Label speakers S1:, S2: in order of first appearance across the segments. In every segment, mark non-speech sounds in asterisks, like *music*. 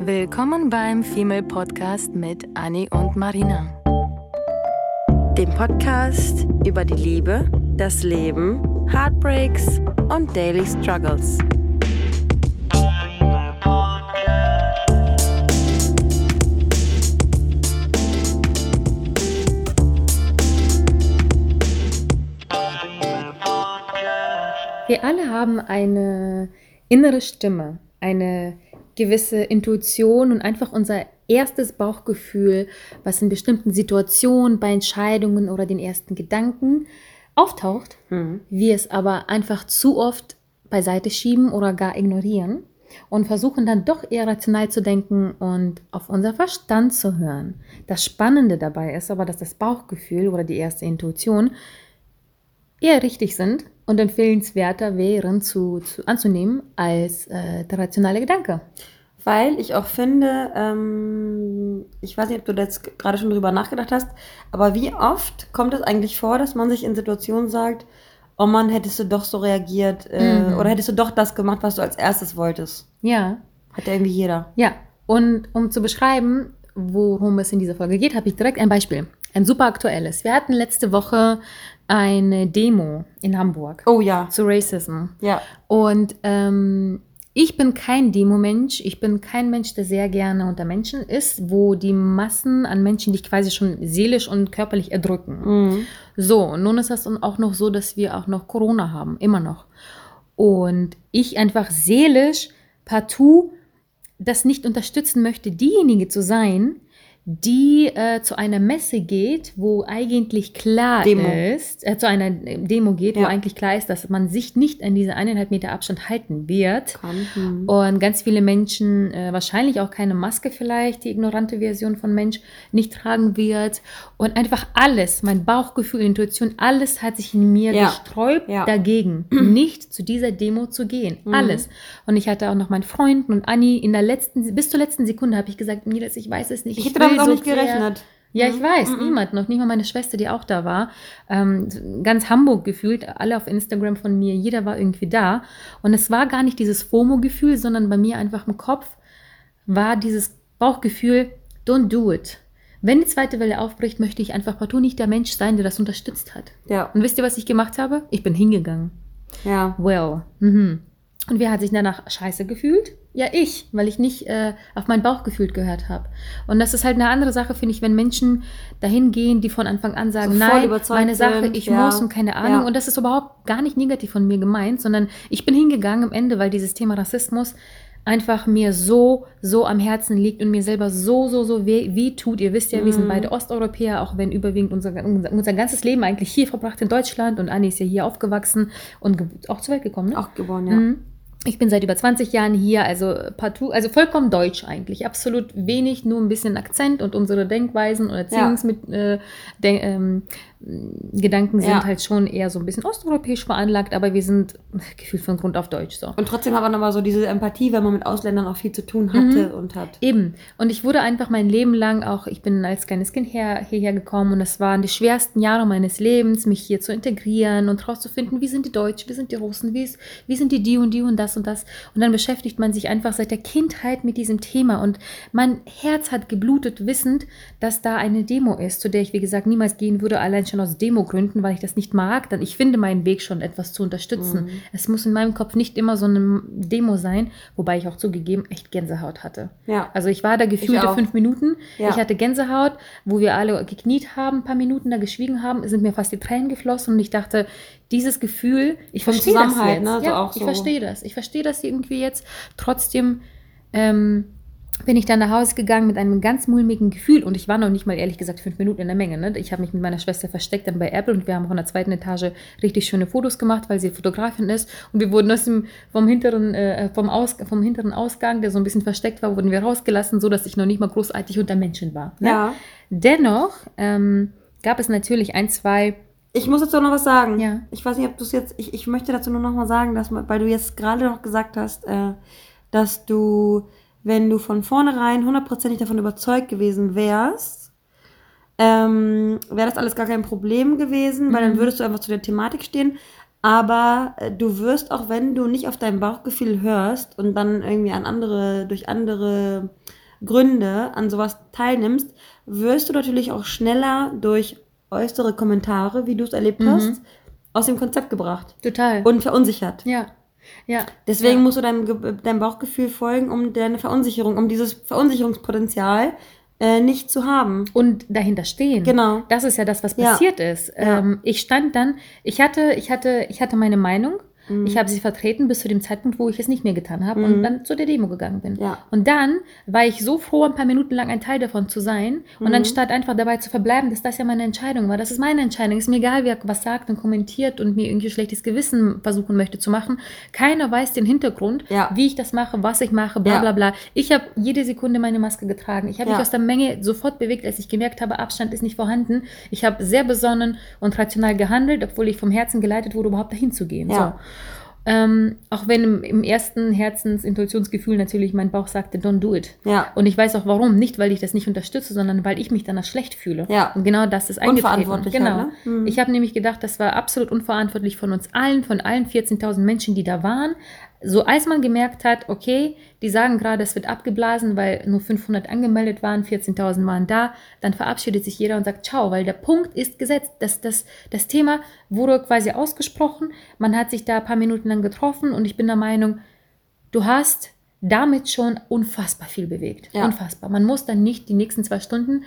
S1: Willkommen beim Female Podcast mit Annie und Marina.
S2: Dem Podcast über die Liebe, das Leben, Heartbreaks und Daily Struggles.
S3: Wir alle haben eine innere Stimme, eine gewisse Intuition und einfach unser erstes Bauchgefühl, was in bestimmten Situationen, bei Entscheidungen oder den ersten Gedanken auftaucht, mhm. wir es aber einfach zu oft beiseite schieben oder gar ignorieren und versuchen dann doch eher rational zu denken und auf unser Verstand zu hören. Das Spannende dabei ist aber, dass das Bauchgefühl oder die erste Intuition eher richtig sind und empfehlenswerter wären zu, zu anzunehmen als äh, der rationale Gedanke.
S2: Weil ich auch finde, ähm, ich weiß nicht, ob du jetzt gerade schon drüber nachgedacht hast, aber wie oft kommt es eigentlich vor, dass man sich in Situationen sagt, oh Mann, hättest du doch so reagiert äh, mhm. oder hättest du doch das gemacht, was du als erstes wolltest?
S3: Ja.
S2: Hat ja irgendwie jeder.
S3: Ja. Und um zu beschreiben, worum es in dieser Folge geht, habe ich direkt ein Beispiel. Ein super aktuelles. Wir hatten letzte Woche eine Demo in Hamburg.
S2: Oh ja.
S3: Zu Racism.
S2: Ja.
S3: Und ähm, ich bin kein Demo-Mensch. Ich bin kein Mensch, der sehr gerne unter Menschen ist, wo die Massen an Menschen dich quasi schon seelisch und körperlich erdrücken. Mhm. So, nun ist das auch noch so, dass wir auch noch Corona haben. Immer noch. Und ich einfach seelisch partout das nicht unterstützen möchte, diejenige zu sein, die äh, zu einer Messe geht, wo eigentlich klar Demo. ist, äh, zu einer Demo geht, ja. wo eigentlich klar ist, dass man sich nicht an diese eineinhalb Meter Abstand halten wird. Kann. Und ganz viele Menschen, äh, wahrscheinlich auch keine Maske vielleicht, die ignorante Version von Mensch, nicht tragen wird. Und einfach alles, mein Bauchgefühl, Intuition, alles hat sich in mir ja. gesträubt ja. dagegen, *clears throat* nicht zu dieser Demo zu gehen. Mhm. Alles. Und ich hatte auch noch meinen Freunden und Anni in der letzten, bis zur letzten Sekunde habe ich gesagt, Nils, ich weiß es nicht.
S2: Ich, ich will damit auch nicht gerechnet.
S3: Ja, ich weiß, mhm. niemand, noch nicht mal meine Schwester, die auch da war. Ähm, ganz Hamburg gefühlt, alle auf Instagram von mir, jeder war irgendwie da. Und es war gar nicht dieses FOMO-Gefühl, sondern bei mir einfach im Kopf war dieses Bauchgefühl, don't do it. Wenn die zweite Welle aufbricht, möchte ich einfach partout nicht der Mensch sein, der das unterstützt hat.
S2: Ja.
S3: Und wisst ihr, was ich gemacht habe? Ich bin hingegangen.
S2: Ja.
S3: Well. Mhm. Und wer hat sich danach scheiße gefühlt? Ja, ich, weil ich nicht äh, auf mein Bauchgefühl gehört habe. Und das ist halt eine andere Sache, finde ich, wenn Menschen dahin gehen, die von Anfang an sagen, so nein, meine Sache, sind, ich ja. muss und keine Ahnung. Ja. Und das ist überhaupt gar nicht negativ von mir gemeint, sondern ich bin hingegangen am Ende, weil dieses Thema Rassismus einfach mir so, so am Herzen liegt und mir selber so, so, so weh, weh tut. Ihr wisst ja, wir sind mhm. beide Osteuropäer, auch wenn überwiegend unser, unser, unser, ganzes Leben eigentlich hier verbracht in Deutschland und Anni ist ja hier aufgewachsen und auch zur Welt gekommen. Ne?
S2: Auch geboren, ja.
S3: Mhm. Ich bin seit über 20 Jahren hier, also partout, also vollkommen deutsch eigentlich. Absolut wenig, nur ein bisschen Akzent und unsere Denkweisen und Erziehungsgedanken ja. äh, sind ja. halt schon eher so ein bisschen osteuropäisch veranlagt, aber wir sind *laughs* gefühlt von Grund auf deutsch so.
S2: Und trotzdem aber nochmal so diese Empathie, wenn man mit Ausländern auch viel zu tun hatte mhm. und hat.
S3: Eben. Und ich wurde einfach mein Leben lang auch, ich bin als kleines Kind her, hierher gekommen und es waren die schwersten Jahre meines Lebens, mich hier zu integrieren und herauszufinden, wie sind die Deutschen, wie sind die Russen, wie, ist, wie sind die die und die und das das und das. Und dann beschäftigt man sich einfach seit der Kindheit mit diesem Thema. Und mein Herz hat geblutet, wissend, dass da eine Demo ist, zu der ich, wie gesagt, niemals gehen würde, allein schon aus Demogründen, weil ich das nicht mag. Dann ich finde meinen Weg schon etwas zu unterstützen. Mhm. Es muss in meinem Kopf nicht immer so eine Demo sein, wobei ich auch zugegeben echt Gänsehaut hatte.
S2: Ja.
S3: Also ich war da gefühlte fünf Minuten. Ja. Ich hatte Gänsehaut, wo wir alle gekniet haben, ein paar Minuten da geschwiegen haben, sind mir fast die Tränen geflossen und ich dachte, dieses Gefühl, ich verstehe das jetzt. Ne? So ja, ich so. verstehe das. Ich verstehe das irgendwie jetzt. Trotzdem ähm, bin ich dann nach Hause gegangen mit einem ganz mulmigen Gefühl und ich war noch nicht mal ehrlich gesagt fünf Minuten in der Menge. Ne? Ich habe mich mit meiner Schwester versteckt dann bei Apple und wir haben von der zweiten Etage richtig schöne Fotos gemacht, weil sie Fotografin ist und wir wurden aus dem vom hinteren äh, vom, Aus, vom hinteren Ausgang, der so ein bisschen versteckt war, wurden wir rausgelassen, so dass ich noch nicht mal großartig unter Menschen war.
S2: Ne? Ja.
S3: Dennoch ähm, gab es natürlich ein zwei
S2: ich muss dazu noch was sagen.
S3: Ja.
S2: Ich weiß nicht, ob du es jetzt. Ich, ich möchte dazu nur noch mal sagen, dass, weil du jetzt gerade noch gesagt hast, äh, dass du, wenn du von vornherein hundertprozentig davon überzeugt gewesen wärst, ähm, wäre das alles gar kein Problem gewesen, weil mhm. dann würdest du einfach zu der Thematik stehen. Aber äh, du wirst, auch wenn du nicht auf dein Bauchgefühl hörst und dann irgendwie an andere, durch andere Gründe an sowas teilnimmst, wirst du natürlich auch schneller durch äußere Kommentare, wie du es erlebt
S3: Mhm.
S2: hast, aus dem Konzept gebracht
S3: Total.
S2: und verunsichert.
S3: ja. Ja.
S2: Deswegen
S3: ja.
S2: musst du deinem, deinem Bauchgefühl folgen, um deine Verunsicherung, um dieses Verunsicherungspotenzial äh, nicht zu haben.
S3: und dahinter stehen.
S2: Genau.
S3: Das ist ja das, was
S2: Ja.
S3: passiert ist.
S2: Ja.
S3: Ähm, ich stand dann, ich hatte, ich hatte, ich hatte meine Meinung.
S2: Mhm.
S3: Ich habe sie vertreten bis zu dem Zeitpunkt, wo ich es nicht mehr getan habe und dann zu der Demo gegangen bin.
S2: Ja.
S3: Und dann war ich so froh, ein paar Minuten lang ein Teil davon zu sein. Und
S2: Mhm.
S3: anstatt einfach dabei zu verbleiben, dass das ja meine Entscheidung war, das ist meine Entscheidung, ist mir egal, wer was sagt und kommentiert und mir irgendwie schlechtes Gewissen versuchen möchte zu machen. Keiner weiß den Hintergrund,
S2: Ja.
S3: wie ich das mache, was ich mache, bla
S2: Ja.
S3: bla bla. Ich habe jede Sekunde meine Maske getragen. Ich habe mich aus der Menge sofort bewegt, als ich gemerkt habe, Abstand ist nicht vorhanden. Ich habe sehr besonnen und rational gehandelt, obwohl ich vom Herzen geleitet wurde, überhaupt dahin zu gehen.
S2: Ja.
S3: So. Ähm, auch wenn im, im ersten Herzensintuitionsgefühl natürlich mein Bauch sagte, don't do it.
S2: Ja.
S3: Und ich weiß auch warum. Nicht, weil ich das nicht unterstütze, sondern weil ich mich danach schlecht fühle.
S2: Ja.
S3: Und genau das ist eingetreten.
S2: Unverantwortlich
S3: Genau.
S2: halt, ne? Mhm.
S3: Ich habe nämlich gedacht, das war absolut unverantwortlich von uns allen, von allen 14.000 Menschen, die da waren. So als man gemerkt hat, okay, die sagen gerade, es wird abgeblasen, weil nur 500 angemeldet waren, 14.000 waren da, dann verabschiedet sich jeder und sagt Ciao, weil der Punkt ist gesetzt. Das, das, das Thema wurde quasi ausgesprochen, man hat sich da ein paar Minuten lang getroffen und ich bin der Meinung, du hast damit schon unfassbar viel bewegt.
S2: Ja.
S3: Unfassbar. Man muss dann nicht die nächsten zwei Stunden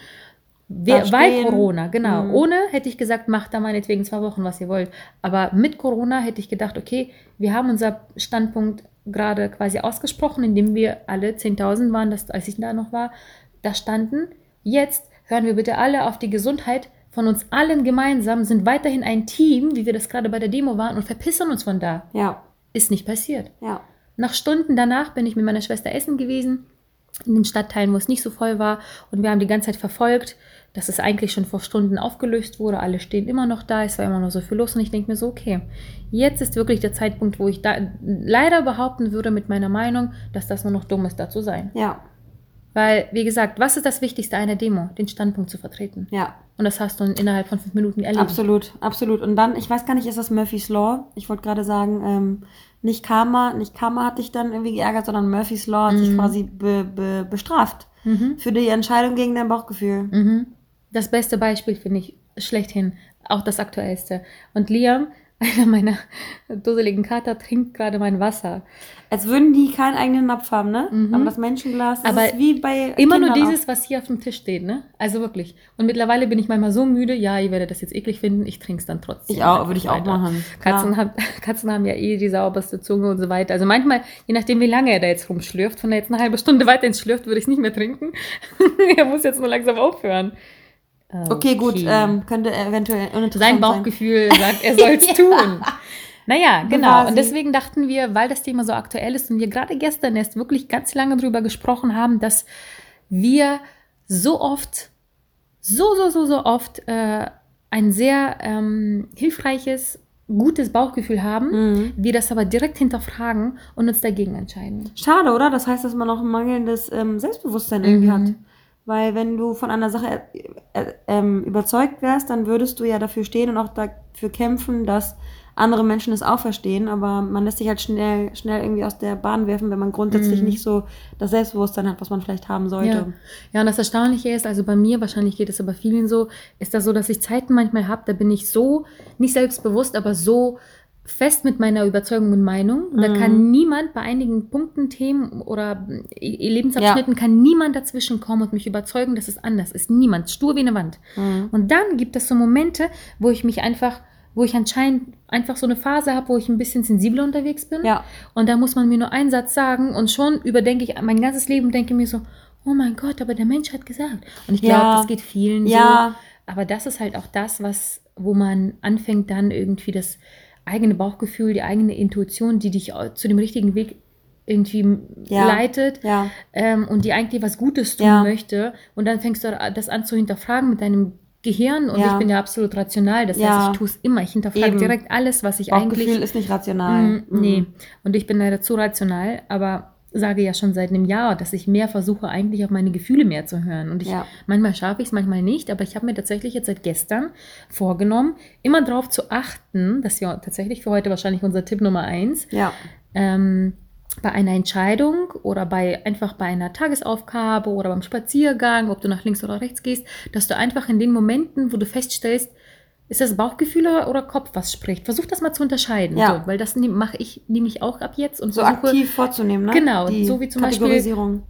S2: Da
S3: weil. Corona, genau.
S2: Mhm.
S3: Ohne hätte ich gesagt, macht da meinetwegen zwei Wochen, was ihr wollt. Aber mit Corona hätte ich gedacht, okay, wir haben unser Standpunkt gerade quasi ausgesprochen, indem wir alle 10.000 waren, das, als ich da noch war, da standen. Jetzt hören wir bitte alle auf die Gesundheit von uns allen gemeinsam, sind weiterhin ein Team, wie wir das gerade bei der Demo waren, und verpissen uns von da.
S2: Ja.
S3: Ist nicht passiert.
S2: Ja.
S3: Nach Stunden danach bin ich mit meiner Schwester essen gewesen, in den Stadtteilen, wo es nicht so voll war. Und wir haben die ganze Zeit verfolgt, dass es eigentlich schon vor Stunden aufgelöst wurde. Alle stehen immer noch da, es war immer noch so viel los. Und ich denke mir so, okay, jetzt ist wirklich der Zeitpunkt, wo ich da leider behaupten würde mit meiner Meinung, dass das nur noch dumm ist, da zu sein.
S2: Ja.
S3: Weil, wie gesagt, was ist das Wichtigste einer Demo? Den Standpunkt zu vertreten.
S2: Ja.
S3: Und das hast du innerhalb von fünf Minuten erlebt.
S2: Absolut, absolut. Und dann, ich weiß gar nicht, ist das Murphy's Law? Ich wollte gerade sagen, ähm, nicht Karma, nicht Karma hat dich dann irgendwie geärgert, sondern Murphy's Law hat dich quasi be, be, bestraft
S3: Mhm.
S2: für die Entscheidung gegen dein Bauchgefühl.
S3: Mhm. Das beste Beispiel finde ich schlechthin, auch das aktuellste. Und Liam, *laughs* einer meiner dusseligen Kater, trinkt gerade mein Wasser.
S2: Als würden die keinen eigenen Napf haben, ne?
S3: Mhm.
S2: Aber das Menschenglas, das
S3: Aber
S2: ist wie bei
S3: Immer nur
S2: Kindern
S3: dieses, was hier auf dem Tisch steht, ne? Also wirklich. Und mittlerweile bin ich manchmal so müde, ja, ihr werdet das jetzt eklig finden, ich trinke es dann trotzdem.
S2: Ich auch, würde ich auch machen.
S3: Katzen, haben, *laughs* Katzen haben ja eh die sauberste Zunge und so weiter. Also manchmal, je nachdem, wie lange er da jetzt rumschlürft, wenn er jetzt eine halbe Stunde weiter ins schlürft, würde ich es nicht mehr trinken. *laughs* er muss jetzt nur langsam aufhören.
S2: Okay, gut, ähm, könnte eventuell
S3: Sein
S2: sein.
S3: Bauchgefühl *laughs* sagt, er soll es tun. Naja, genau. Und deswegen dachten wir, weil das Thema so aktuell ist und wir gerade gestern erst wirklich ganz lange drüber gesprochen haben, dass wir so oft, so, so, so, so oft äh, ein sehr ähm, hilfreiches, gutes Bauchgefühl haben,
S2: Mhm.
S3: wir das aber direkt hinterfragen und uns dagegen entscheiden.
S2: Schade, oder? Das heißt, dass man auch ein mangelndes ähm, Selbstbewusstsein irgendwie
S3: Mhm.
S2: hat. Weil wenn du von einer Sache äh, äh, ähm, überzeugt wärst, dann würdest du ja dafür stehen und auch dafür kämpfen, dass andere Menschen es auch verstehen. Aber man lässt sich halt schnell, schnell irgendwie aus der Bahn werfen, wenn man grundsätzlich
S3: Mhm.
S2: nicht so das Selbstbewusstsein hat, was man vielleicht haben sollte.
S3: Ja. ja, und das Erstaunliche ist, also bei mir, wahrscheinlich geht es aber vielen so, ist das so, dass ich Zeiten manchmal habe, da bin ich so, nicht selbstbewusst, aber so fest mit meiner Überzeugung und Meinung. Und da
S2: Mhm.
S3: kann niemand bei einigen Punkten, Themen oder äh, Lebensabschnitten, kann niemand dazwischen kommen und mich überzeugen, dass es anders ist. Niemand, stur wie eine Wand.
S2: Mhm.
S3: Und dann gibt es so Momente, wo ich mich einfach, wo ich anscheinend einfach so eine Phase habe, wo ich ein bisschen sensibler unterwegs bin.
S2: Ja.
S3: Und da muss man mir nur einen Satz sagen und schon überdenke ich mein ganzes Leben und denke mir so, oh mein Gott, aber der Mensch hat gesagt. Und ich glaube,
S2: Ja.
S3: das geht vielen
S2: Ja.
S3: so. Aber das ist halt auch das, was, wo man anfängt, dann irgendwie das eigene Bauchgefühl, die eigene Intuition, die dich au- zu dem richtigen Weg irgendwie
S2: Ja.
S3: leitet
S2: Ja.
S3: ähm, und die eigentlich was Gutes tun
S2: Ja.
S3: möchte. Und dann fängst du das an zu hinterfragen mit deinem Gehirn und ich bin ja absolut rational. Das heißt, ich tue es immer. Ich hinterfrage
S2: Eben.
S3: direkt alles, was ich
S2: Bauchgefühl
S3: eigentlich
S2: ist nicht rational.
S3: Mm, Nee, und ich bin leider zu rational, aber sage ja schon seit einem Jahr, dass ich mehr versuche, eigentlich auf meine Gefühle mehr zu hören. Und ich,
S2: Ja.
S3: manchmal schaffe ich es, manchmal nicht, aber ich habe mir tatsächlich jetzt seit gestern vorgenommen, immer darauf zu achten, das ist ja tatsächlich für heute wahrscheinlich unser Tipp Nummer eins,
S2: Ja.
S3: ähm, bei einer Entscheidung oder bei einfach bei einer Tagesaufgabe oder beim Spaziergang, ob du nach links oder rechts gehst, dass du einfach in den Momenten, wo du feststellst, ist das Bauchgefühl oder, Kopf, was spricht? Versuch das mal zu unterscheiden,
S2: Ja.
S3: so, weil das mache ich nämlich auch ab jetzt und
S2: So
S3: versuche,
S2: aktiv vorzunehmen, ne?
S3: Genau,
S2: Die
S3: so wie zum Beispiel-.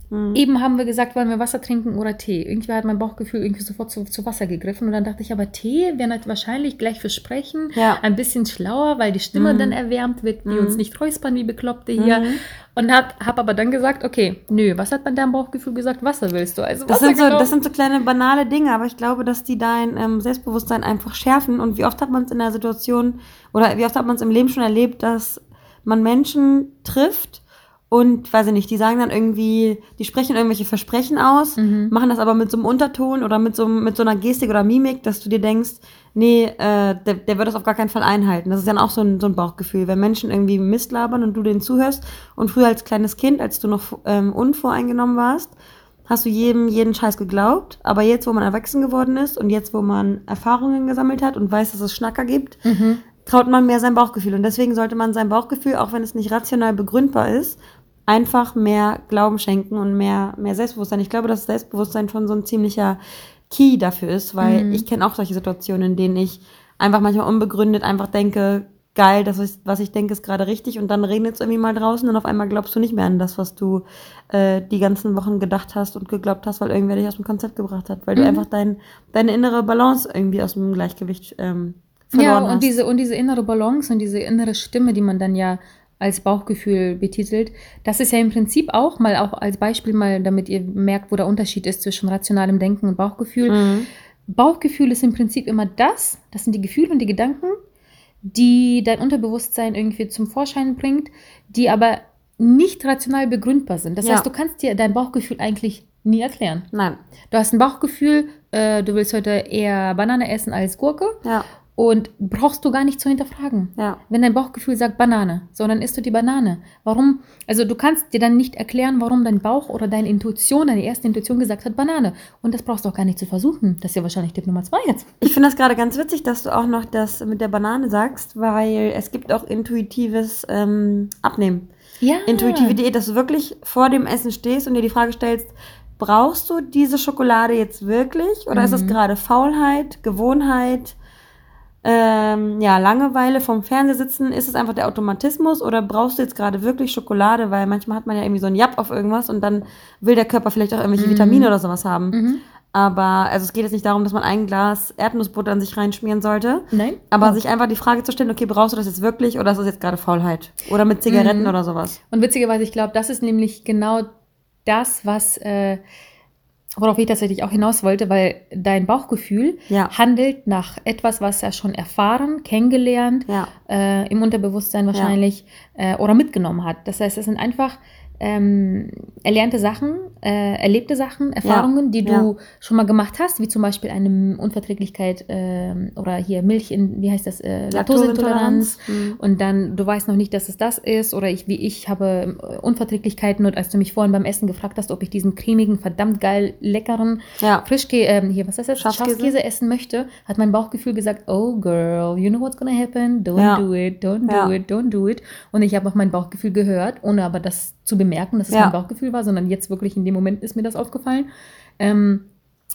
S2: Mhm.
S3: Eben haben wir gesagt, wollen wir Wasser trinken oder Tee. Irgendwie hat mein Bauchgefühl irgendwie sofort zu, zu Wasser gegriffen und dann dachte ich, aber Tee wäre halt wahrscheinlich gleich für Sprechen
S2: Ja.
S3: ein bisschen schlauer, weil die Stimme
S2: Mhm.
S3: dann erwärmt wird, wir
S2: Mhm.
S3: uns nicht räuspern wie Bekloppte hier. Und habe hab aber dann gesagt, okay, nö, was hat bei deinem Bauchgefühl gesagt? Wasser willst du? Also
S2: Das sind, so,
S3: genommen.
S2: das sind so kleine banale Dinge, aber ich glaube, dass die dein ähm, Selbstbewusstsein einfach schärfen. Und wie oft hat man es in der Situation oder wie oft hat man es im Leben schon erlebt, dass man Menschen trifft und, weiß ich nicht, die sagen dann irgendwie, die sprechen irgendwelche Versprechen aus,
S3: Mhm.
S2: machen das aber mit so einem Unterton oder mit so, mit so einer Gestik oder Mimik, dass du dir denkst, nee, äh, der, der wird das auf gar keinen Fall einhalten. Das ist dann auch so ein, so ein Bauchgefühl, wenn Menschen irgendwie Mist labern und du denen zuhörst und früher als kleines Kind, als du noch ähm, unvoreingenommen warst, hast du jedem jeden Scheiß geglaubt, aber jetzt, wo man erwachsen geworden ist und jetzt, wo man Erfahrungen gesammelt hat und weiß, dass es Schnacker gibt,
S3: Mhm.
S2: traut man mehr sein Bauchgefühl. Und deswegen sollte man sein Bauchgefühl, auch wenn es nicht rational begründbar ist, einfach mehr Glauben schenken und mehr, mehr Selbstbewusstsein. Ich glaube, dass Selbstbewusstsein schon so ein ziemlicher Key dafür ist, weil
S3: Mhm.
S2: ich kenne auch solche Situationen, in denen ich einfach manchmal unbegründet einfach denke, geil, das ist, was ich denke, ist gerade richtig und dann regnet es irgendwie mal draußen und auf einmal glaubst du nicht mehr an das, was du äh, die ganzen Wochen gedacht hast und geglaubt hast, weil irgendwer dich aus dem Konzept gebracht hat, weil du
S3: Mhm.
S2: einfach dein, deine innere Balance irgendwie aus dem Gleichgewicht ähm,
S3: Ja,
S2: verloren
S3: und
S2: hast.
S3: diese, und diese innere Balance und diese innere Stimme, die man dann ja als Bauchgefühl betitelt, das ist ja im Prinzip auch mal auch als Beispiel mal, damit ihr merkt, wo der Unterschied ist zwischen rationalem Denken und Bauchgefühl.
S2: Mhm.
S3: Bauchgefühl ist im Prinzip immer das, das sind die Gefühle und die Gedanken, die dein Unterbewusstsein irgendwie zum Vorschein bringt, die aber nicht rational begründbar sind. Das
S2: Ja.
S3: heißt, du kannst dir dein Bauchgefühl eigentlich nie erklären.
S2: Nein,
S3: Du hast ein Bauchgefühl, äh, du willst heute eher Banane essen als Gurke
S2: ja,
S3: und brauchst du gar nicht zu hinterfragen.
S2: ja.
S3: Wenn dein Bauchgefühl sagt Banane, sondern isst du die Banane. Warum? Also du kannst dir dann nicht erklären, warum dein Bauch oder deine Intuition, deine erste Intuition gesagt hat Banane. Und das brauchst du auch gar nicht zu versuchen. Das ist ja wahrscheinlich Tipp Nummer zwei jetzt.
S2: Ich finde das gerade ganz witzig, dass du auch noch das mit der Banane sagst, weil es gibt auch intuitives ähm, Abnehmen.
S3: Ja.
S2: Intuitive Diät, dass du wirklich vor dem Essen stehst und dir die Frage stellst, brauchst du diese Schokolade jetzt wirklich? Oder ist es
S3: Mhm.
S2: gerade Faulheit, Gewohnheit, ähm, ja, Langeweile vom Fernsehsitzen? Ist es einfach der Automatismus oder brauchst du jetzt gerade wirklich Schokolade? Weil manchmal hat man ja irgendwie so ein Japp auf irgendwas und dann will der Körper vielleicht auch irgendwelche
S3: Mhm.
S2: Vitamine oder sowas haben.
S3: Mhm.
S2: Aber also es geht jetzt nicht darum, dass man ein Glas Erdnussbutter an sich reinschmieren sollte.
S3: Nein.
S2: Aber
S3: Oh.
S2: sich einfach die Frage zu stellen, okay, brauchst du das jetzt wirklich oder ist das jetzt gerade Faulheit? Oder mit Zigaretten
S3: Mhm.
S2: oder sowas?
S3: Und witzigerweise, ich glaube, das ist nämlich genau das, was, äh, worauf ich tatsächlich auch hinaus wollte, weil dein Bauchgefühl
S2: Ja.
S3: handelt nach etwas, was er schon erfahren, kennengelernt,
S2: Ja.
S3: äh, im Unterbewusstsein wahrscheinlich äh, oder mitgenommen hat. Das heißt, es sind einfach ähm, erlernte Sachen, äh, erlebte Sachen, Erfahrungen, die du
S2: ja.
S3: schon mal gemacht hast, wie zum Beispiel eine Unverträglichkeit ähm, oder hier Milch in, wie heißt das, äh, Laktoseintoleranz.
S2: Mhm.
S3: Und dann, du weißt noch nicht, dass es das ist. Oder ich, wie ich, habe äh, Unverträglichkeiten. Und als du mich vorhin beim Essen gefragt hast, ob ich diesen cremigen, verdammt geil leckeren
S2: Ja.
S3: Frischkäse, ähm, hier, was ist das?
S2: Schafskäse.
S3: Schafskäse essen möchte, hat mein Bauchgefühl gesagt, oh girl, you know what's gonna happen? Don't
S2: Ja.
S3: do it, don't do
S2: Ja.
S3: it, don't do it. Und ich habe auf mein Bauchgefühl gehört, ohne aber das zu bemerken, dass es
S2: Ja.
S3: mein Bauchgefühl war, sondern jetzt wirklich in dem Moment ist mir das aufgefallen, ähm,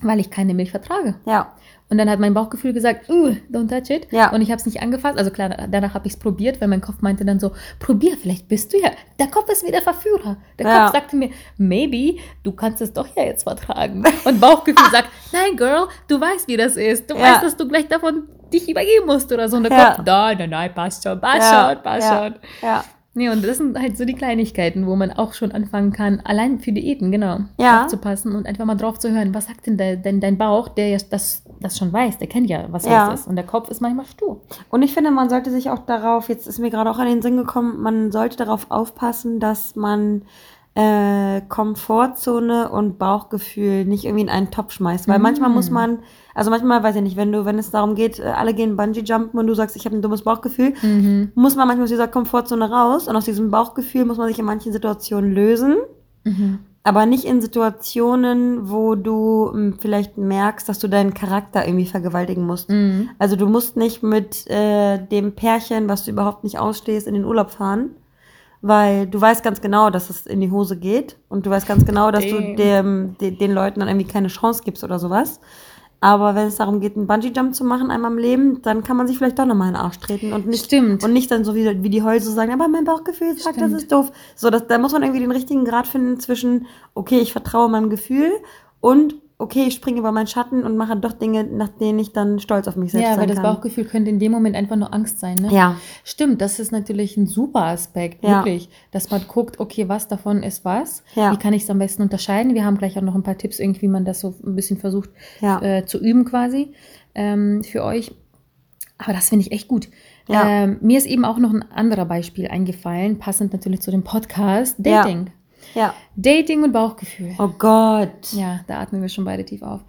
S3: weil ich keine Milch vertrage.
S2: Ja.
S3: Und dann hat mein Bauchgefühl gesagt, uh, don't touch it.
S2: Ja.
S3: Und ich habe es nicht angefasst. Also klar, danach habe ich es probiert, weil mein Kopf meinte dann so, probier, vielleicht bist du ja. Der Kopf ist wieder Verführer. Der
S2: Ja.
S3: Kopf sagte mir, maybe, du kannst es doch ja jetzt vertragen. Und Bauchgefühl *laughs* sagt, nein, Girl, du weißt, wie das ist. Du
S2: Ja.
S3: weißt, dass du gleich davon dich übergeben musst oder so. Und der. Kopf, nein, nein, nein, passt schon, passt schon, passt schon.
S2: Ja.
S3: Nee, und das sind halt so die Kleinigkeiten, wo man auch schon anfangen kann, allein für Diäten, genau,
S2: Ja.
S3: aufzupassen und einfach mal drauf zu hören, was sagt denn, de, denn dein Bauch, der ja das, das schon weiß, der kennt ja, was
S2: Ja.
S3: los ist. Und der Kopf ist manchmal stur.
S2: Und ich finde, man sollte sich auch darauf, jetzt ist mir gerade auch an den Sinn gekommen, man sollte darauf aufpassen, dass man äh, Komfortzone und Bauchgefühl nicht irgendwie in einen Topf schmeißt. Weil manchmal muss
S3: Mm.
S2: man, also manchmal weiß ich nicht, wenn du, wenn es darum geht, äh, alle gehen Bungee-Jumpen und du sagst, ich habe ein dummes Bauchgefühl,
S3: Mhm.
S2: muss man manchmal aus dieser Komfortzone raus und aus diesem Bauchgefühl muss man sich in manchen Situationen lösen.
S3: Mhm.
S2: Aber nicht in Situationen, wo du m, vielleicht merkst, dass du deinen Charakter irgendwie vergewaltigen musst.
S3: Mhm.
S2: Also du musst nicht mit äh, dem Pärchen, was du überhaupt nicht ausstehst, in den Urlaub fahren, weil du weißt ganz genau, dass es in die Hose geht und du weißt ganz genau, dass du
S3: Damn.
S2: dem, de, den Leuten dann irgendwie keine Chance gibst oder sowas. Aber wenn es darum geht, einen Bungee-Jump zu machen einmal im Leben, dann kann man sich vielleicht doch nochmal in den Arsch treten und nicht,
S3: Stimmt.
S2: und nicht dann so wie, wie die Häuse sagen, aber mein Bauchgefühl sagt, das
S3: Stimmt.
S2: ist doof. So, das, da muss man irgendwie den richtigen Grad finden zwischen, okay, ich vertraue meinem Gefühl und okay, ich springe über meinen Schatten und mache doch Dinge, nach denen ich dann stolz auf mich selbst
S3: Ja,
S2: sein
S3: weil das
S2: kann.
S3: Bauchgefühl könnte in dem Moment einfach nur Angst sein. Ne?
S2: Ja,
S3: Stimmt, das ist natürlich ein super Aspekt,
S2: Ja.
S3: wirklich, dass man guckt, okay, was davon ist was,
S2: Ja.
S3: wie kann ich es am besten unterscheiden. Wir haben gleich auch noch ein paar Tipps, irgendwie, wie man das so ein bisschen versucht
S2: Ja.
S3: äh, zu üben quasi ähm, für euch. Aber das finde ich echt gut.
S2: Ja.
S3: Ähm, mir ist eben auch noch ein anderer Beispiel eingefallen, passend natürlich zu dem Podcast,
S2: Ja.
S3: Dating.
S2: Ja.
S3: Dating und Bauchgefühl.
S2: Oh Gott.
S3: Ja, da atmen wir schon beide tief auf.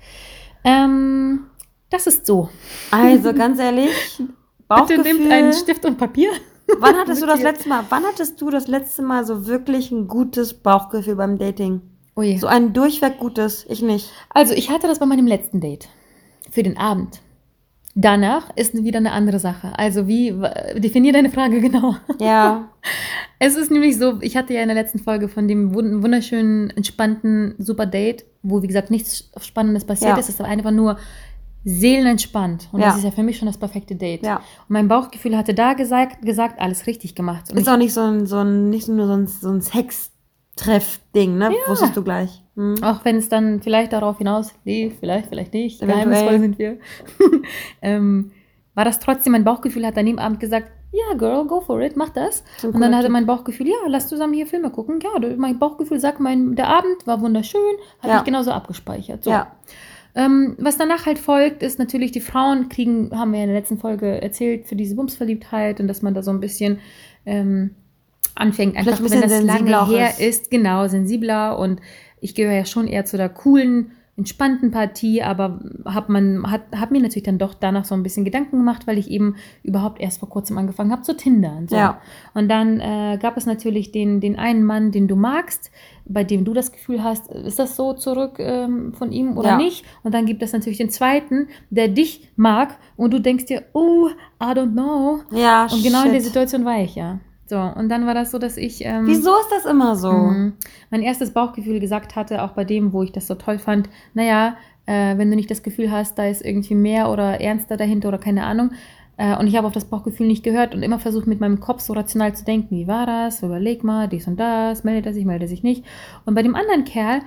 S3: Ähm, das ist so.
S2: Also *laughs* ganz ehrlich,
S3: Bitte nehmt einen
S2: Bauchgefühl.
S3: Stift und Papier.
S2: Wann hattest du das letzte Mal? Wann hattest du das letzte Mal so wirklich ein gutes Bauchgefühl beim Dating?
S3: Oh je.
S2: So ein durchweg gutes, ich nicht.
S3: Also, ich hatte das bei meinem letzten Date. Für den Abend. Danach ist wieder eine andere Sache. Also, wie, definier deine Frage *laughs* genau.
S2: Ja, *laughs*
S3: Es ist nämlich so, ich hatte ja in der letzten Folge von dem wun- wunderschönen, entspannten, super Date, wo, wie gesagt, nichts Spannendes passiert
S2: Ja.
S3: ist. Es ist einfach nur seelenentspannt. Und
S2: Ja.
S3: das ist ja für mich schon das perfekte Date.
S2: ja.
S3: Und mein Bauchgefühl hatte da gesagt, gesagt alles richtig gemacht. Und
S2: Ist auch nicht so ein, so ein nicht nur so ein, so ein Sextreff-Ding, ne? Wusstest du gleich. Hm.
S3: Auch wenn es dann vielleicht darauf hinaus lief, vielleicht, vielleicht nicht, geheimnisvoll sind wir, *laughs* ähm, war das trotzdem, mein Bauchgefühl hat an dem Abend gesagt, ja, Girl, go for it, mach das.
S2: So
S3: Und dann hatte mein Bauchgefühl, ja, lass zusammen hier Filme gucken. Ja, mein Bauchgefühl sagt, mein, der Abend war wunderschön, habe
S2: Ja.
S3: ich genauso abgespeichert. So.
S2: Ja,
S3: Ähm, was danach halt folgt, ist natürlich, die Frauen kriegen, haben wir ja in der letzten Folge erzählt, für diese Bumsverliebtheit und dass man da so ein bisschen ähm, anfängt, einfach
S2: ein
S3: wenn das lange her
S2: ist.
S3: ist. genau, sensibler und ich gehöre ja schon eher zu der coolen, entspannten Partie, aber hab man hat, hab mir natürlich dann doch danach so ein bisschen Gedanken gemacht, weil ich eben überhaupt erst vor kurzem angefangen habe zu tindern. So.
S2: Ja.
S3: Und dann äh, gab es natürlich den, den einen Mann, den du magst, bei dem du das Gefühl hast, ist das so zurück ähm, von ihm oder
S2: Ja.
S3: nicht? Und dann gibt es natürlich den zweiten, der dich mag und du denkst dir, oh, I don't know.
S2: ja,
S3: Und genau in der
S2: shit.
S3: Situation war ich ja. So, und dann war das so, dass ich. Ähm,
S2: Wieso ist das immer so?
S3: Mhm. mein erstes Bauchgefühl gesagt hatte, auch bei dem, wo ich das so toll fand, naja, äh, wenn du nicht das Gefühl hast, da ist irgendwie mehr oder ernster dahinter oder keine Ahnung. Äh, und ich habe auf das Bauchgefühl nicht gehört und immer versucht, mit meinem Kopf so rational zu denken, wie war das, überleg mal, dies und das, meldet er sich, meldet er sich nicht. Und bei dem anderen Kerl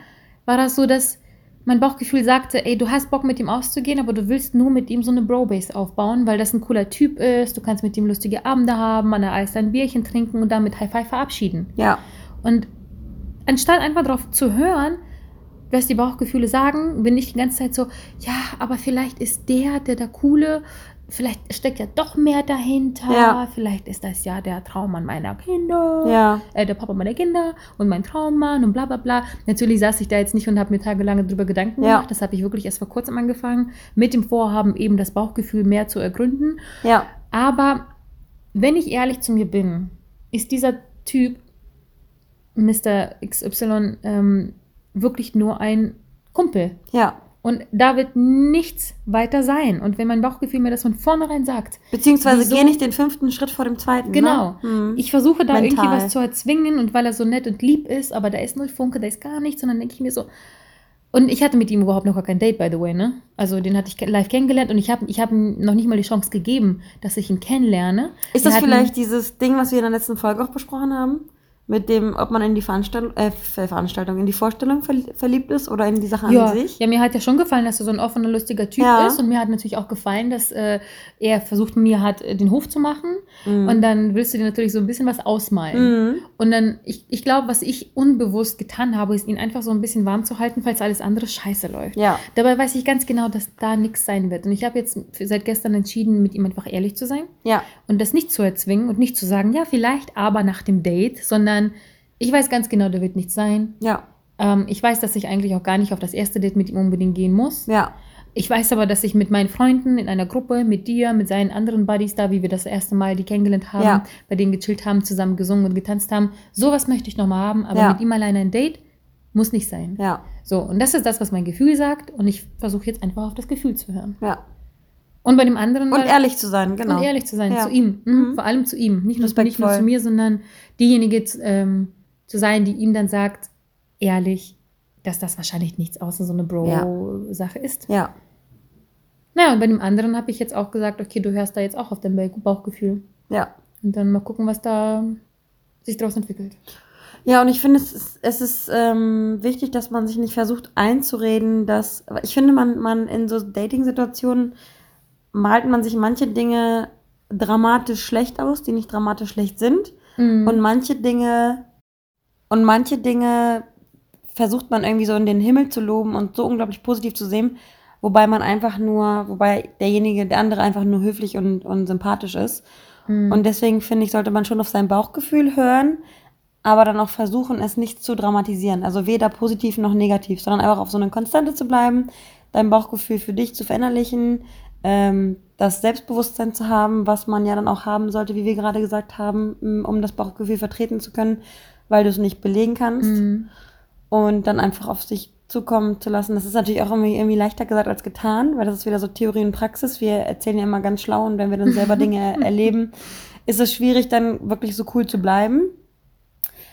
S3: war das so, dass mein Bauchgefühl sagte, ey, du hast Bock mit ihm auszugehen, aber du willst nur mit ihm so eine Bro-Base aufbauen, weil das ein cooler Typ ist, du kannst mit ihm lustige Abende haben, an der Eis ein Bierchen trinken und dann mit High Five verabschieden.
S2: Ja,
S3: Und anstatt einfach darauf zu hören, was die Bauchgefühle sagen, bin ich die ganze Zeit so, ja, aber vielleicht ist der, der da coole, vielleicht steckt ja doch mehr dahinter,
S2: Ja.
S3: vielleicht ist das ja der Traummann meiner Kinder,
S2: ja,
S3: äh, der Papa meiner Kinder und mein Traummann und bla bla bla. Natürlich saß ich da jetzt nicht und habe mir tagelang darüber Gedanken
S2: Ja.
S3: gemacht, das habe ich wirklich erst vor kurzem angefangen, mit dem Vorhaben eben das Bauchgefühl mehr zu ergründen.
S2: ja,
S3: Aber wenn ich ehrlich zu mir bin, ist dieser Typ, Mr. XY, ähm, wirklich nur ein Kumpel.
S2: ja.
S3: Und da wird nichts weiter sein. Und wenn mein Bauchgefühl mir das von vornherein sagt,
S2: Beziehungsweise
S3: Wieso?
S2: geh nicht den fünften Schritt vor dem zweiten.
S3: genau,
S2: Ne? Mhm.
S3: ich versuche da
S2: Mental.
S3: irgendwie was zu erzwingen und weil er so nett und lieb ist, aber da ist null Funke, da ist gar nichts, und dann denke ich mir so, und ich hatte mit ihm überhaupt noch gar kein Date, by the way, ne? Also den hatte ich live kennengelernt und ich habe ich hab ihm noch nicht mal die Chance gegeben, dass ich ihn kennenlerne.
S2: Ist das vielleicht dieses Ding, was wir in der letzten Folge auch besprochen haben? Mit dem, ob man in die Veranstaltung, äh, Ver- Veranstaltung, in die Vorstellung verli- verliebt ist oder in die Sache
S3: Ja,
S2: an sich?
S3: ja, mir hat ja schon gefallen, dass er so ein offener, lustiger Typ
S2: Ja.
S3: ist. Und mir hat natürlich auch gefallen, dass äh, er versucht, mir hat, äh, den Hof zu machen.
S2: Mhm.
S3: Und dann willst du dir natürlich so ein bisschen was ausmalen.
S2: Mhm.
S3: Und dann, ich, ich glaube, was ich unbewusst getan habe, ist ihn einfach so ein bisschen warm zu halten, falls alles andere scheiße läuft.
S2: Ja,
S3: Dabei weiß ich ganz genau, dass da nichts sein wird. Und ich habe jetzt seit gestern entschieden, mit ihm einfach ehrlich zu sein
S2: ja,
S3: und das nicht zu erzwingen und nicht zu sagen, ja, vielleicht aber nach dem Date, sondern Ich weiß ganz genau, der wird nicht sein.
S2: Ja,
S3: Ähm, ich weiß, dass ich eigentlich auch gar nicht auf das erste Date mit ihm unbedingt gehen muss.
S2: ja,
S3: Ich weiß aber, dass ich mit meinen Freunden in einer Gruppe, mit dir, mit seinen anderen Buddies da, wie wir das erste Mal die kennengelernt haben,
S2: Ja.
S3: bei denen gechillt haben, zusammen gesungen und getanzt haben, sowas möchte ich nochmal haben, aber
S2: Ja.
S3: mit ihm alleine ein Date muss nicht sein.
S2: ja,
S3: So, und das ist das, was mein Gefühl sagt und ich versuche jetzt einfach auf das Gefühl zu hören.
S2: ja.
S3: Und bei dem anderen
S2: Und ehrlich zu sein, genau.
S3: und ehrlich zu sein,
S2: Ja.
S3: zu ihm. Mhm.
S2: Mhm.
S3: Vor allem zu ihm. Nicht nur, nicht nur zu mir, sondern diejenige zu- ähm, zu sein, die ihm dann sagt, ehrlich, dass das wahrscheinlich nichts außer so eine Bro-Sache ist.
S2: Ja,
S3: Naja, und bei dem anderen habe ich jetzt auch gesagt, okay, du hörst da jetzt auch auf dein Bauch- Bauchgefühl.
S2: ja.
S3: Und dann mal gucken, was da sich daraus entwickelt.
S2: Ja, und ich finde, es ist, es ist ähm, wichtig, dass man sich nicht versucht einzureden, dass. Ich finde, man, man in so Dating-Situationen malt man sich manche Dinge dramatisch schlecht aus, die nicht dramatisch schlecht sind.
S3: Mhm.
S2: Und manche Dinge. Und manche Dinge versucht man irgendwie so in den Himmel zu loben und so unglaublich positiv zu sehen, wobei man einfach nur, wobei derjenige, der andere einfach nur höflich und, und sympathisch ist.
S3: Mhm.
S2: Und deswegen finde ich, sollte man schon auf sein Bauchgefühl hören, aber dann auch versuchen, es nicht zu dramatisieren. Also weder positiv noch negativ, sondern einfach auf so eine Konstante zu bleiben, dein Bauchgefühl für dich zu verinnerlichen, ähm, das Selbstbewusstsein zu haben, was man ja dann auch haben sollte, wie wir gerade gesagt haben, um das Bauchgefühl vertreten zu können, weil du es nicht belegen kannst
S3: Mhm.
S2: und dann einfach auf sich zukommen zu lassen. Das ist natürlich auch irgendwie, irgendwie leichter gesagt als getan, weil das ist wieder so Theorie und Praxis. Wir erzählen ja immer ganz schlau und wenn wir dann selber Dinge *laughs* erleben, ist es schwierig, dann wirklich so cool zu bleiben.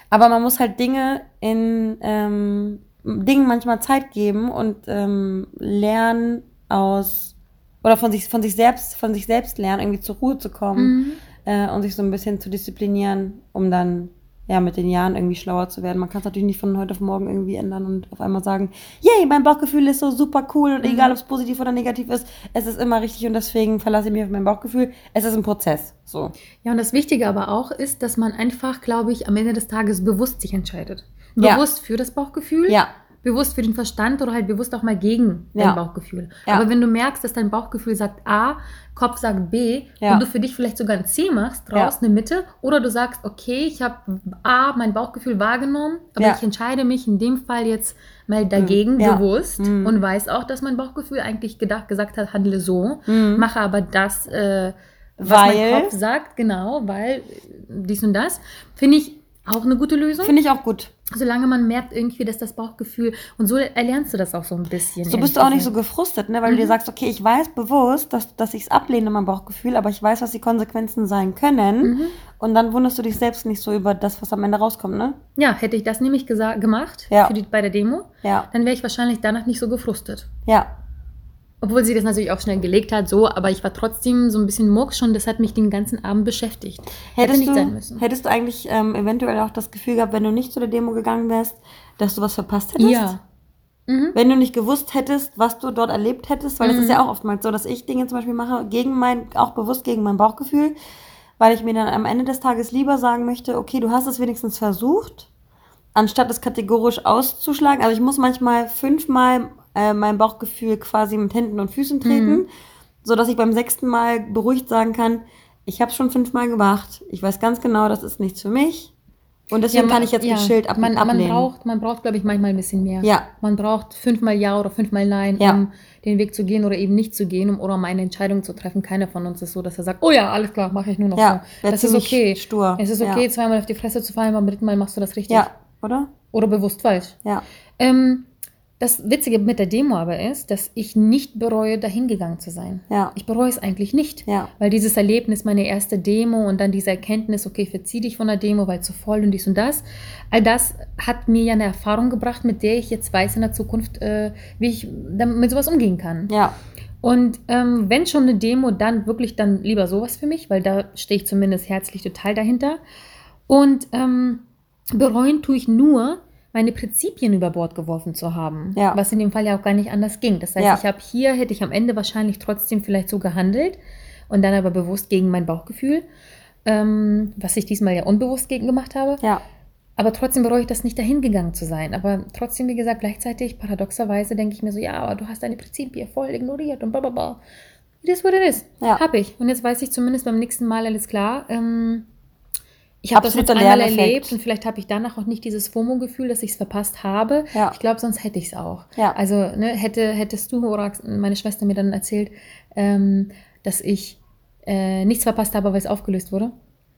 S2: Aber man muss halt Dinge in ähm, Dingen manchmal Zeit geben und ähm, lernen aus oder von sich von sich selbst von sich selbst lernen, irgendwie zur Ruhe zu kommen
S3: Mhm.
S2: äh, und sich so ein bisschen zu disziplinieren, um dann ja mit den Jahren irgendwie schlauer zu werden. Man kann es natürlich nicht von heute auf morgen irgendwie ändern und auf einmal sagen, yay, mein Bauchgefühl ist so super cool und
S3: Mhm.
S2: egal, ob es positiv oder negativ ist, es ist immer richtig und deswegen verlasse ich mich auf mein Bauchgefühl. Es ist ein Prozess. So.
S3: Ja, und das Wichtige aber auch ist, dass man einfach, glaube ich, am Ende des Tages bewusst sich entscheidet.
S2: Ja.
S3: Bewusst für das Bauchgefühl,
S2: Ja,
S3: bewusst für den Verstand oder halt bewusst auch mal gegen
S2: Ja.
S3: dein Bauchgefühl.
S2: Ja.
S3: Aber wenn du merkst, dass dein Bauchgefühl sagt A, Kopf sagt B
S2: Ja.
S3: und du für dich vielleicht sogar ein C machst, draus eine Mitte, oder du sagst, okay, ich habe A, mein Bauchgefühl wahrgenommen, aber ich entscheide mich in dem Fall jetzt mal dagegen
S2: Ja.
S3: bewusst
S2: Mhm.
S3: und weiß auch, dass mein Bauchgefühl eigentlich gedacht, gesagt hat, handle so,
S2: Mhm.
S3: mache aber das, äh, was
S2: Weil?
S3: mein Kopf sagt, genau, weil dies und das, finde ich auch eine gute Lösung.
S2: finde ich auch gut.
S3: Solange man merkt irgendwie, dass das Bauchgefühl und so erlernst du das auch so ein bisschen.
S2: So bist du auch nicht so gefrustet, ne? weil du dir
S3: Mhm.
S2: sagst, okay, ich weiß bewusst, dass, dass ich es ablehne, mein Bauchgefühl, aber ich weiß, was die Konsequenzen sein können.
S3: Mhm.
S2: Und dann wunderst du dich selbst nicht so über das, was am Ende rauskommt, ne?
S3: Ja, hätte ich das nämlich gemacht
S2: Ja.
S3: die, bei der Demo,
S2: Ja,
S3: dann wäre ich wahrscheinlich danach nicht so gefrustet.
S2: ja,
S3: Obwohl sie das natürlich auch schnell gelegt hat, so, aber ich war trotzdem so ein bisschen mucks schon, das hat mich den ganzen Abend beschäftigt. Hätte
S2: Hättest
S3: nicht
S2: du,
S3: sein müssen.
S2: hättest du eigentlich ähm, eventuell auch das Gefühl gehabt, wenn du nicht zu der Demo gegangen wärst, dass du was verpasst hättest?
S3: Ja. Mhm.
S2: Wenn du nicht gewusst hättest, was du dort erlebt hättest, weil es
S3: Mhm.
S2: ist ja auch oftmals so, dass ich Dinge zum Beispiel mache, gegen mein, auch bewusst gegen mein Bauchgefühl, weil ich mir dann am Ende des Tages lieber sagen möchte, okay, du hast es wenigstens versucht, anstatt es kategorisch auszuschlagen. Also ich muss manchmal fünfmal äh, mein Bauchgefühl quasi mit Händen und Füßen treten,
S3: Mhm.
S2: so dass ich beim sechsten Mal beruhigt sagen kann, ich habe schon fünfmal gemacht, ich weiß ganz genau, das ist nichts für mich. Und deswegen
S3: man-
S2: kann ich jetzt
S3: ja,
S2: geschillt ab
S3: man, man
S2: ablehnen.
S3: braucht, man braucht, glaube ich, manchmal ein bisschen mehr.
S2: Ja.
S3: Man braucht fünfmal Ja oder fünfmal Nein,
S2: Ja.
S3: um den Weg zu gehen oder eben nicht zu gehen, um oder um eine Entscheidung zu treffen. Keiner von uns ist so, dass er sagt, oh ja, alles klar, mache ich nur noch
S2: Ja,
S3: so. Das ist okay.
S2: stur.
S3: Es ist okay,
S2: Ja.
S3: zweimal auf die Fresse zu fallen, beim dritten Mal machst du das richtig.
S2: ja, oder?
S3: Oder bewusst falsch.
S2: Ja.
S3: Ähm, das Witzige mit der Demo aber ist, dass ich nicht bereue, dahin gegangen zu sein.
S2: Ja.
S3: Ich bereue es eigentlich nicht.
S2: Ja.
S3: Weil dieses Erlebnis, meine erste Demo und dann diese Erkenntnis, okay, verzieh dich von der Demo, weil zu voll und dies und das, all das hat mir ja eine Erfahrung gebracht, mit der ich jetzt weiß in der Zukunft, äh, wie ich mit sowas umgehen kann.
S2: Ja.
S3: Und ähm, wenn schon eine Demo, dann wirklich dann lieber sowas für mich, weil da stehe ich zumindest herzlich total dahinter. Und ähm, bereuen tue ich nur, meine Prinzipien über Bord geworfen zu haben.
S2: Ja.
S3: Was in dem Fall ja auch gar nicht anders ging. Das heißt,
S2: Ja.
S3: ich habe hier, hätte ich am Ende wahrscheinlich trotzdem vielleicht so gehandelt und dann aber bewusst gegen mein Bauchgefühl, ähm, was ich diesmal ja unbewusst gegen gemacht habe.
S2: Ja.
S3: Aber trotzdem bereue ich das nicht, dahin gegangen zu sein. Aber trotzdem, wie gesagt, gleichzeitig, paradoxerweise, denke ich mir so, ja, aber du hast deine Prinzipien voll ignoriert und blablabla. It is what it is.
S2: Ja.
S3: Hab ich. Und jetzt weiß ich zumindest beim nächsten Mal alles klar. Ähm, ich habe das jetzt einmal
S2: Lerneffekt.
S3: erlebt und vielleicht habe ich danach auch nicht dieses FOMO-Gefühl, dass ich es verpasst habe.
S2: Ja.
S3: Ich glaube, sonst hätte ich es auch.
S2: Ja.
S3: Also ne, hätte, hättest du oder meine Schwester mir dann erzählt, ähm, dass ich äh, nichts verpasst habe, weil es aufgelöst wurde.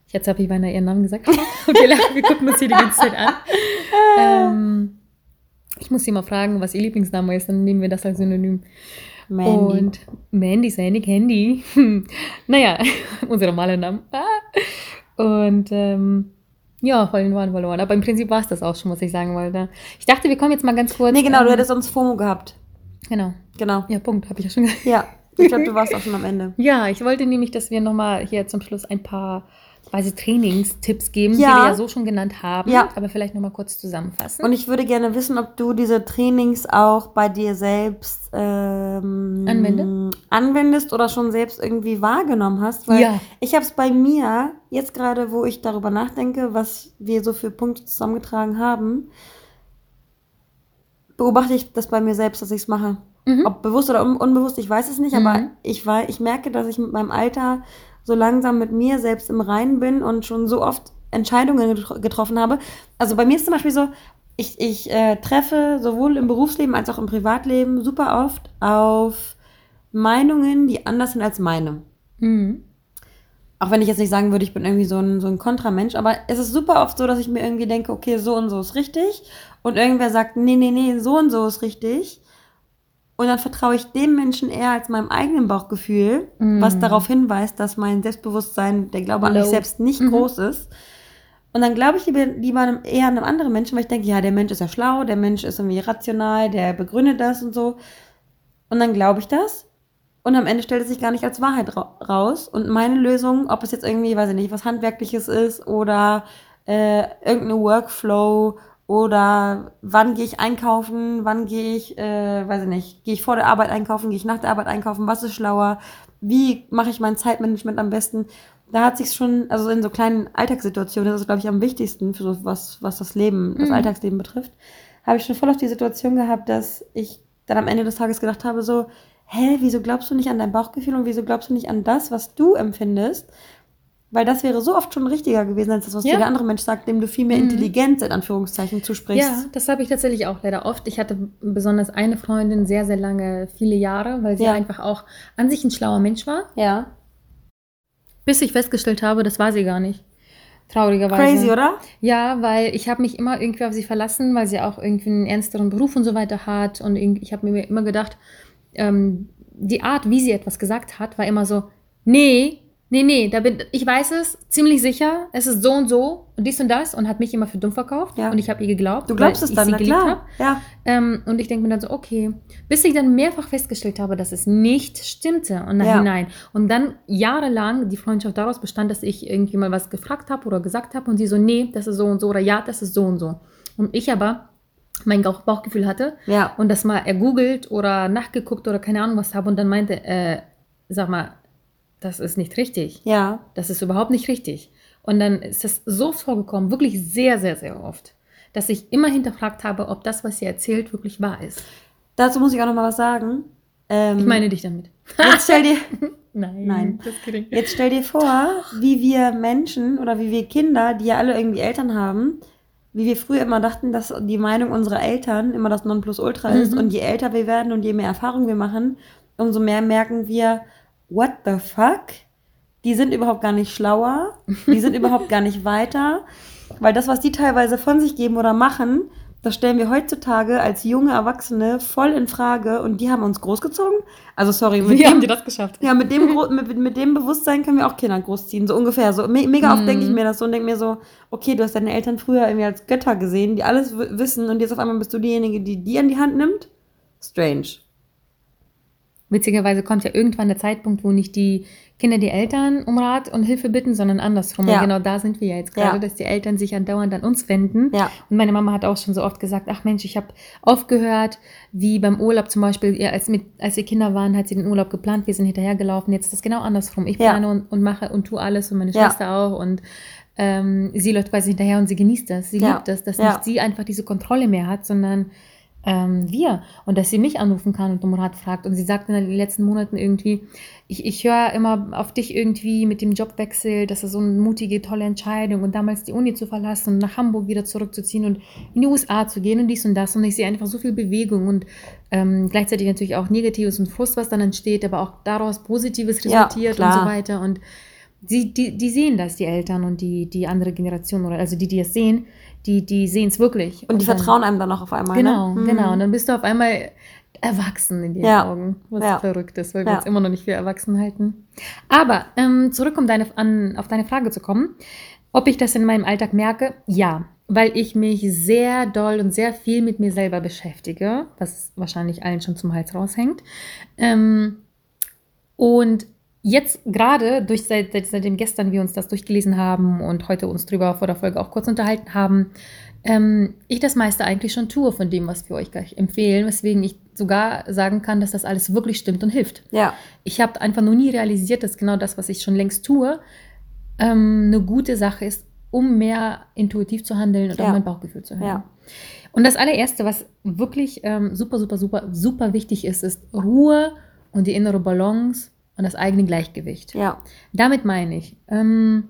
S3: Jetzt habe ich beinahe ihren Namen gesagt. *laughs* Okay, wir gucken uns hier die ganze Zeit an. *laughs* Ähm, ich muss sie mal fragen, was ihr Lieblingsname ist, dann nehmen wir das als Synonym.
S2: Mandy.
S3: Und Mandy, Sandy, Candy. *laughs* naja, unsere normale Namen. Ah. Und ähm, ja, vollen waren verloren. Aber im Prinzip war es das auch schon, was ich sagen wollte. Ich dachte, wir kommen jetzt mal ganz kurz.
S2: nee, genau, du
S3: ähm,
S2: hättest sonst FOMO gehabt.
S3: Genau.
S2: Genau.
S3: Ja, Punkt, habe ich ja schon gesagt.
S2: Ja, ich glaube, du warst auch *laughs* schon am Ende.
S3: Ja, ich wollte nämlich, dass wir nochmal hier zum Schluss ein paar quasi Trainingstipps geben, die
S2: Ja.
S3: wir ja so schon genannt haben,
S2: Ja.
S3: aber vielleicht nochmal kurz zusammenfassen.
S2: Und ich würde gerne wissen, ob du diese Trainings auch bei dir selbst ähm,
S3: Anwende?
S2: anwendest oder schon selbst irgendwie wahrgenommen hast. Weil
S3: Ja.
S2: ich habe es bei mir, jetzt gerade, wo ich darüber nachdenke, was wir so für Punkte zusammengetragen haben, beobachte ich das bei mir selbst, dass ich es mache.
S3: Mhm.
S2: Ob bewusst oder un unbewusst, ich weiß es nicht, aber
S3: Mhm.
S2: ich, wei- ich merke, dass ich mit meinem Alter so langsam mit mir selbst im Reinen bin und schon so oft Entscheidungen getro getroffen habe. Also bei mir ist zum Beispiel so, ich, ich äh, treffe sowohl im Berufsleben als auch im Privatleben super oft auf Meinungen, die anders sind als meine.
S3: Mhm.
S2: Auch wenn ich jetzt nicht sagen würde, ich bin irgendwie so ein, so ein Kontramensch, aber es ist super oft so, dass ich mir irgendwie denke, okay, so und so ist richtig. Und irgendwer sagt, nee, nee, nee, so und so ist richtig. Und dann vertraue ich dem Menschen eher als meinem eigenen Bauchgefühl,
S3: Mm.
S2: was darauf hinweist, dass mein Selbstbewusstsein, der Glaube an mich selbst nicht
S3: Mhm.
S2: groß ist. Und dann glaube ich lieber, lieber einem, eher einem anderen Menschen, weil ich denke, ja, der Mensch ist ja schlau, der Mensch ist irgendwie rational, der begründet das und so. Und dann glaube ich das. Und am Ende stellt es sich gar nicht als Wahrheit ra raus. Und meine Lösung, ob es jetzt irgendwie, weiß ich nicht, was Handwerkliches ist oder äh, irgendeine Workflow oder wann gehe ich einkaufen, wann gehe ich, äh, weiß ich nicht, gehe ich vor der Arbeit einkaufen, gehe ich nach der Arbeit einkaufen, was ist schlauer, wie mache ich mein Zeitmanagement am besten. Da hat sich schon, also in so kleinen Alltagssituationen, das ist, glaube ich, am wichtigsten für so was, was das Leben, das
S3: Mhm.
S2: Alltagsleben betrifft, habe ich schon voll auf die Situation gehabt, dass ich dann am Ende des Tages gedacht habe, so, hä, wieso glaubst du nicht an dein Bauchgefühl und wieso glaubst du nicht an das, was du empfindest? Weil das wäre so oft schon richtiger gewesen, als das, was
S3: Ja.
S2: der andere Mensch sagt, dem du viel mehr
S3: Mhm.
S2: Intelligenz in Anführungszeichen zusprichst.
S3: Ja, das habe ich tatsächlich auch leider oft. Ich hatte besonders eine Freundin sehr, sehr lange, viele Jahre, weil sie
S2: Ja.
S3: einfach auch an sich ein schlauer Mensch war.
S2: Ja.
S3: Bis ich festgestellt habe, das war sie gar nicht. Traurigerweise.
S2: Crazy, oder?
S3: Ja, weil ich habe mich immer irgendwie auf sie verlassen, weil sie auch irgendwie einen ernsteren Beruf und so weiter hat. Und ich habe mir immer gedacht, ähm, die Art, wie sie etwas gesagt hat, war immer so, nee, nee, nee, da bin, ich weiß es ziemlich sicher, es ist so und so und dies und das und hat mich immer für dumm verkauft.
S2: Ja.
S3: Und ich habe ihr geglaubt.
S2: Du glaubst es
S3: ich
S2: dann,
S3: sie
S2: na
S3: geliebt
S2: klar.
S3: habe.
S2: Ja.
S3: Ähm, und ich denke mir dann so, okay, bis ich dann mehrfach festgestellt habe, dass es nicht stimmte und
S2: Ja.
S3: nachhinein. Und dann jahrelang die Freundschaft daraus bestand, dass ich irgendwie mal was gefragt habe oder gesagt habe und sie so, nee, das ist so und so oder ja, das ist so und so. Und ich aber mein Bauch Bauchgefühl hatte
S2: Ja.
S3: und das mal ergoogelt oder nachgeguckt oder keine Ahnung was habe und dann meinte, äh, sag mal, das ist nicht richtig.
S2: Ja.
S3: Das ist überhaupt nicht richtig. Und dann ist das so vorgekommen, wirklich sehr, sehr, sehr oft, dass ich immer hinterfragt habe, ob das, was sie erzählt, wirklich wahr ist.
S2: Dazu muss ich auch noch mal was sagen. Ähm,
S3: Ich meine dich damit.
S2: jetzt stell dir, *laughs*
S3: Nein.
S2: Nein. Jetzt stell dir vor, wie wir Menschen oder wie wir Kinder, die ja alle irgendwie Eltern haben, wie wir früher immer dachten, dass die Meinung unserer Eltern immer das Nonplusultra ist.
S3: Mhm.
S2: Und je älter wir werden und je mehr Erfahrung wir machen, umso mehr merken wir, what the fuck? Die sind überhaupt gar nicht schlauer, die sind überhaupt gar nicht weiter, weil das, was die teilweise von sich geben oder machen, das stellen wir heutzutage als junge Erwachsene voll in Frage und die haben uns großgezogen. Also sorry, *laughs* mit
S3: Wie haben
S2: dem,
S3: die das geschafft?
S2: ja, mit dem, mit, mit dem Bewusstsein können wir auch Kinder großziehen, so ungefähr. So me mega oft
S3: Mhm.
S2: denke ich mir das so und denke mir so, okay, du hast deine Eltern früher irgendwie als Götter gesehen, die alles wissen und jetzt auf einmal bist du diejenige, die die an die Hand nimmt. Strange.
S3: Witzigerweise kommt ja irgendwann der Zeitpunkt, wo nicht die Kinder die Eltern um Rat und Hilfe bitten, sondern andersrum.
S2: Ja.
S3: Und genau da sind wir ja jetzt gerade,
S2: Ja.
S3: dass die Eltern sich andauernd an uns wenden.
S2: Ja.
S3: Und meine Mama hat auch schon so oft gesagt, ach Mensch, ich habe aufgehört, wie beim Urlaub zum Beispiel, ja, als, mit, als wir Kinder waren, hat sie den Urlaub geplant, wir sind hinterhergelaufen, jetzt ist das genau andersrum. Ich
S2: Ja.
S3: plane und, und mache und tue alles und meine
S2: Ja.
S3: Schwester auch und ähm, sie läuft quasi hinterher und sie genießt das, sie
S2: Ja.
S3: liebt das, dass
S2: Ja.
S3: nicht sie einfach diese Kontrolle mehr hat, sondern ähm, wir und dass sie mich anrufen kann und um Rat fragt. Und sie sagt in den letzten Monaten irgendwie, ich, ich höre immer auf dich irgendwie mit dem Jobwechsel, das ist so eine mutige, tolle Entscheidung und damals die Uni zu verlassen und nach Hamburg wieder zurückzuziehen und in die USA zu gehen und dies und das. Und ich sehe einfach so viel Bewegung und ähm, gleichzeitig natürlich auch Negatives und Frust, was dann entsteht, aber auch daraus Positives resultiert
S2: Ja,
S3: und so weiter. Und sie, die, die sehen das, die Eltern und die, die andere Generation, oder also die, die es sehen, die, die sehen es wirklich.
S2: Und die
S3: dann-
S2: vertrauen einem dann auch auf einmal.
S3: Genau,
S2: ne?
S3: Genau. Und dann bist du auf einmal erwachsen in den
S2: Ja.
S3: Augen, was
S2: Ja.
S3: verrückt ist, weil wir
S2: Ja.
S3: uns immer noch nicht für erwachsen halten. Aber ähm, zurück, um deine, an, auf deine Frage zu kommen, ob ich das in meinem Alltag merke? Ja, weil ich mich sehr doll und sehr viel mit mir selber beschäftige, was wahrscheinlich allen schon zum Hals raushängt. Ähm, und jetzt gerade, durch seit, seit, seitdem gestern wir uns das durchgelesen haben und heute uns drüber vor der Folge auch kurz unterhalten haben, ähm, ich das meiste eigentlich schon tue von dem, was wir euch gleich empfehlen, weswegen ich sogar sagen kann, dass das alles wirklich stimmt und hilft.
S2: Ja,
S3: Ich habe einfach nur nie realisiert, dass genau das, was ich schon längst tue, ähm, eine gute Sache ist, um mehr intuitiv zu handeln und
S2: Ja.
S3: auf mein Bauchgefühl zu hören.
S2: Ja.
S3: Und das allererste, was wirklich ähm, super, super, super, super wichtig ist, ist Ruhe und die innere Balance und das eigene Gleichgewicht.
S2: ja,
S3: Damit meine ich, ähm,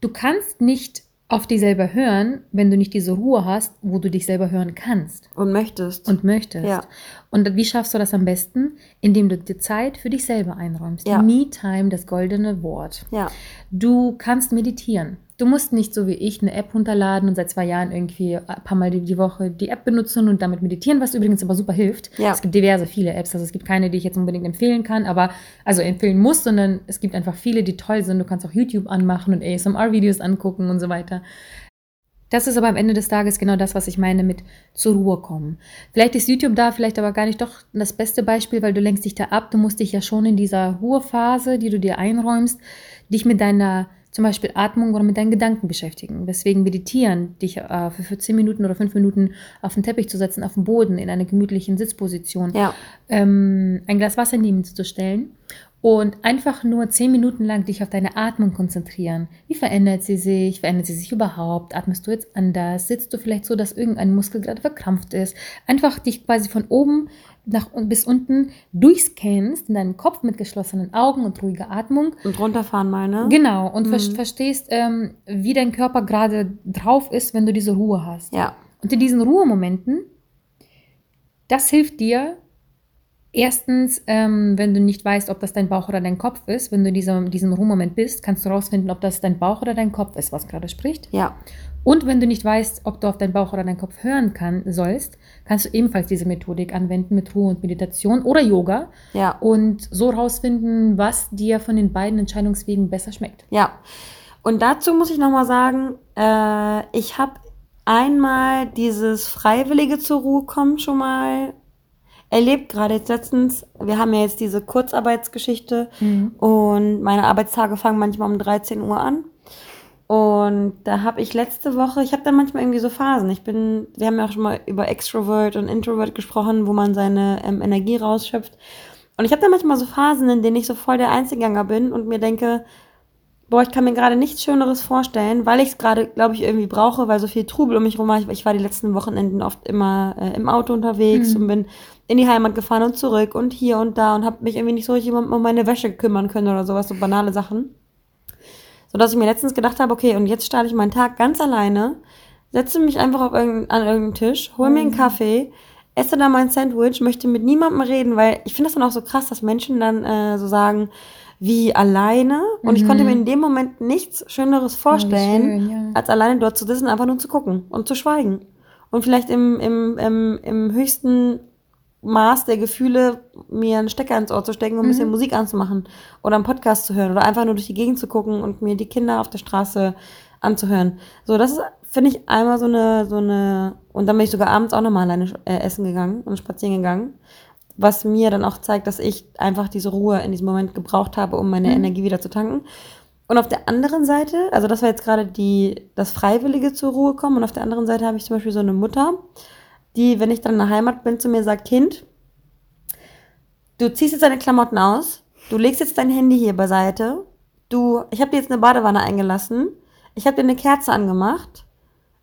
S3: du kannst nicht auf dich selber hören, wenn du nicht diese Ruhe hast, wo du dich selber hören kannst
S2: und möchtest.
S3: und möchtest.
S2: Ja.
S3: Und wie schaffst du das am besten? Indem du dir Zeit für dich selber einräumst.
S2: Ja.
S3: Me-Time, das goldene Wort.
S2: ja,
S3: Du kannst meditieren. Du musst nicht so wie ich eine App runterladen und seit zwei Jahren irgendwie ein paar Mal die, Woche die App benutzen und damit meditieren, was übrigens aber super hilft.
S2: Ja.
S3: Es gibt diverse, viele Apps. Also es gibt keine, die ich jetzt unbedingt empfehlen kann, aber also empfehlen muss, sondern es gibt einfach viele, die toll sind. Du kannst auch YouTube anmachen und ASMR-Videos angucken und so weiter. Das ist aber am Ende des Tages genau das, was ich meine mit zur Ruhe kommen. Vielleicht ist YouTube da, vielleicht aber gar nicht doch das beste Beispiel, weil du lenkst dich da ab. Du musst dich ja schon in dieser Ruhephase, die du dir einräumst, dich mit deiner zum Beispiel Atmung oder mit deinen Gedanken beschäftigen. Deswegen meditieren, dich äh, für, für 10 Minuten oder 5 Minuten auf den Teppich zu setzen, auf dem Boden, in einer gemütlichen Sitzposition
S2: ja,
S3: ähm, ein Glas Wasser neben dir zu stellen und einfach nur zehn Minuten lang dich auf deine Atmung konzentrieren. Wie verändert sie sich? Verändert sie sich überhaupt? Atmest du jetzt anders? Sitzt du vielleicht so, dass irgendein Muskel gerade verkrampft ist? Einfach dich quasi von oben nach bis unten durchscannst in deinen Kopf mit geschlossenen Augen und ruhiger Atmung.
S2: und runterfahren mal, ne?
S3: Genau, und
S2: Mhm.
S3: verstehst, ähm, wie dein Körper gerade drauf ist, wenn du diese Ruhe hast.
S2: Ja,
S3: Und in diesen Ruhemomenten, das hilft dir, erstens, ähm, wenn du nicht weißt, ob das dein Bauch oder dein Kopf ist, wenn du in diesem, diesem Ruhemoment bist, kannst du rausfinden, ob das dein Bauch oder dein Kopf ist, was gerade spricht.
S2: ja,
S3: Und wenn du nicht weißt, ob du auf deinen Bauch oder deinen Kopf hören kann, sollst, kannst du ebenfalls diese Methodik anwenden mit Ruhe und Meditation oder Yoga
S2: ja,
S3: und so rausfinden, was dir von den beiden Entscheidungswegen besser schmeckt.
S2: ja. Und dazu muss ich nochmal sagen, äh, ich habe einmal dieses freiwillige zur Ruhe kommen schon mal erlebt, gerade jetzt letztens. Wir haben ja jetzt diese Kurzarbeitsgeschichte und meine Arbeitstage fangen manchmal um 13 Uhr an. Und da habe ich letzte Woche, ich habe da manchmal irgendwie so Phasen. Ich bin, wir haben ja auch schon mal über Extrovert und Introvert gesprochen, wo man seine ähm, Energie rausschöpft. Und ich habe da manchmal so Phasen, in denen ich so voll der Einzelgänger bin und mir denke, boah, ich kann mir gerade nichts Schöneres vorstellen, weil ich es gerade, glaube ich, irgendwie brauche, weil so viel Trubel um mich rum war. Ich, ich war die letzten Wochenenden oft immer äh, im Auto unterwegs
S3: Mhm.
S2: und bin in die Heimat gefahren und zurück und hier und da und habe mich irgendwie nicht so richtig um, um meine Wäsche kümmern können oder sowas, so banale Sachen. So dass ich mir letztens gedacht habe, okay, und jetzt starte ich meinen Tag ganz alleine, setze mich einfach auf irgendein, an irgendeinen Tisch, hole mir einen Kaffee, esse da mein Sandwich, möchte mit niemandem reden, weil ich finde das dann auch so krass, dass Menschen dann äh, so sagen, wie alleine. Und ich konnte mir in dem Moment nichts Schöneres vorstellen,
S3: schön, ja.
S2: als alleine dort zu sitzen, einfach nur zu gucken und zu schweigen. Und vielleicht im, im, im, im höchsten Maß der Gefühle mir einen Stecker ins Ohr zu stecken und ein bisschen Musik anzumachen oder einen Podcast zu hören oder einfach nur durch die Gegend zu gucken und mir die Kinder auf der Straße anzuhören. So, das ist, finde ich, einmal so eine, so eine, und dann bin ich sogar abends auch nochmal alleine äh, essen gegangen und spazieren gegangen, was mir dann auch zeigt, dass ich einfach diese Ruhe in diesem Moment gebraucht habe, um meine Energie wieder zu tanken. Und auf der anderen Seite, also das war jetzt gerade die, das Freiwillige zur Ruhe kommen, und auf der anderen Seite habe ich zum Beispiel so eine Mutter, die, wenn ich dann in der Heimat bin, zu mir sagt, Kind, du ziehst jetzt deine Klamotten aus, du legst jetzt dein Handy hier beiseite, du, ich habe dir jetzt eine Badewanne eingelassen, ich habe dir eine Kerze angemacht,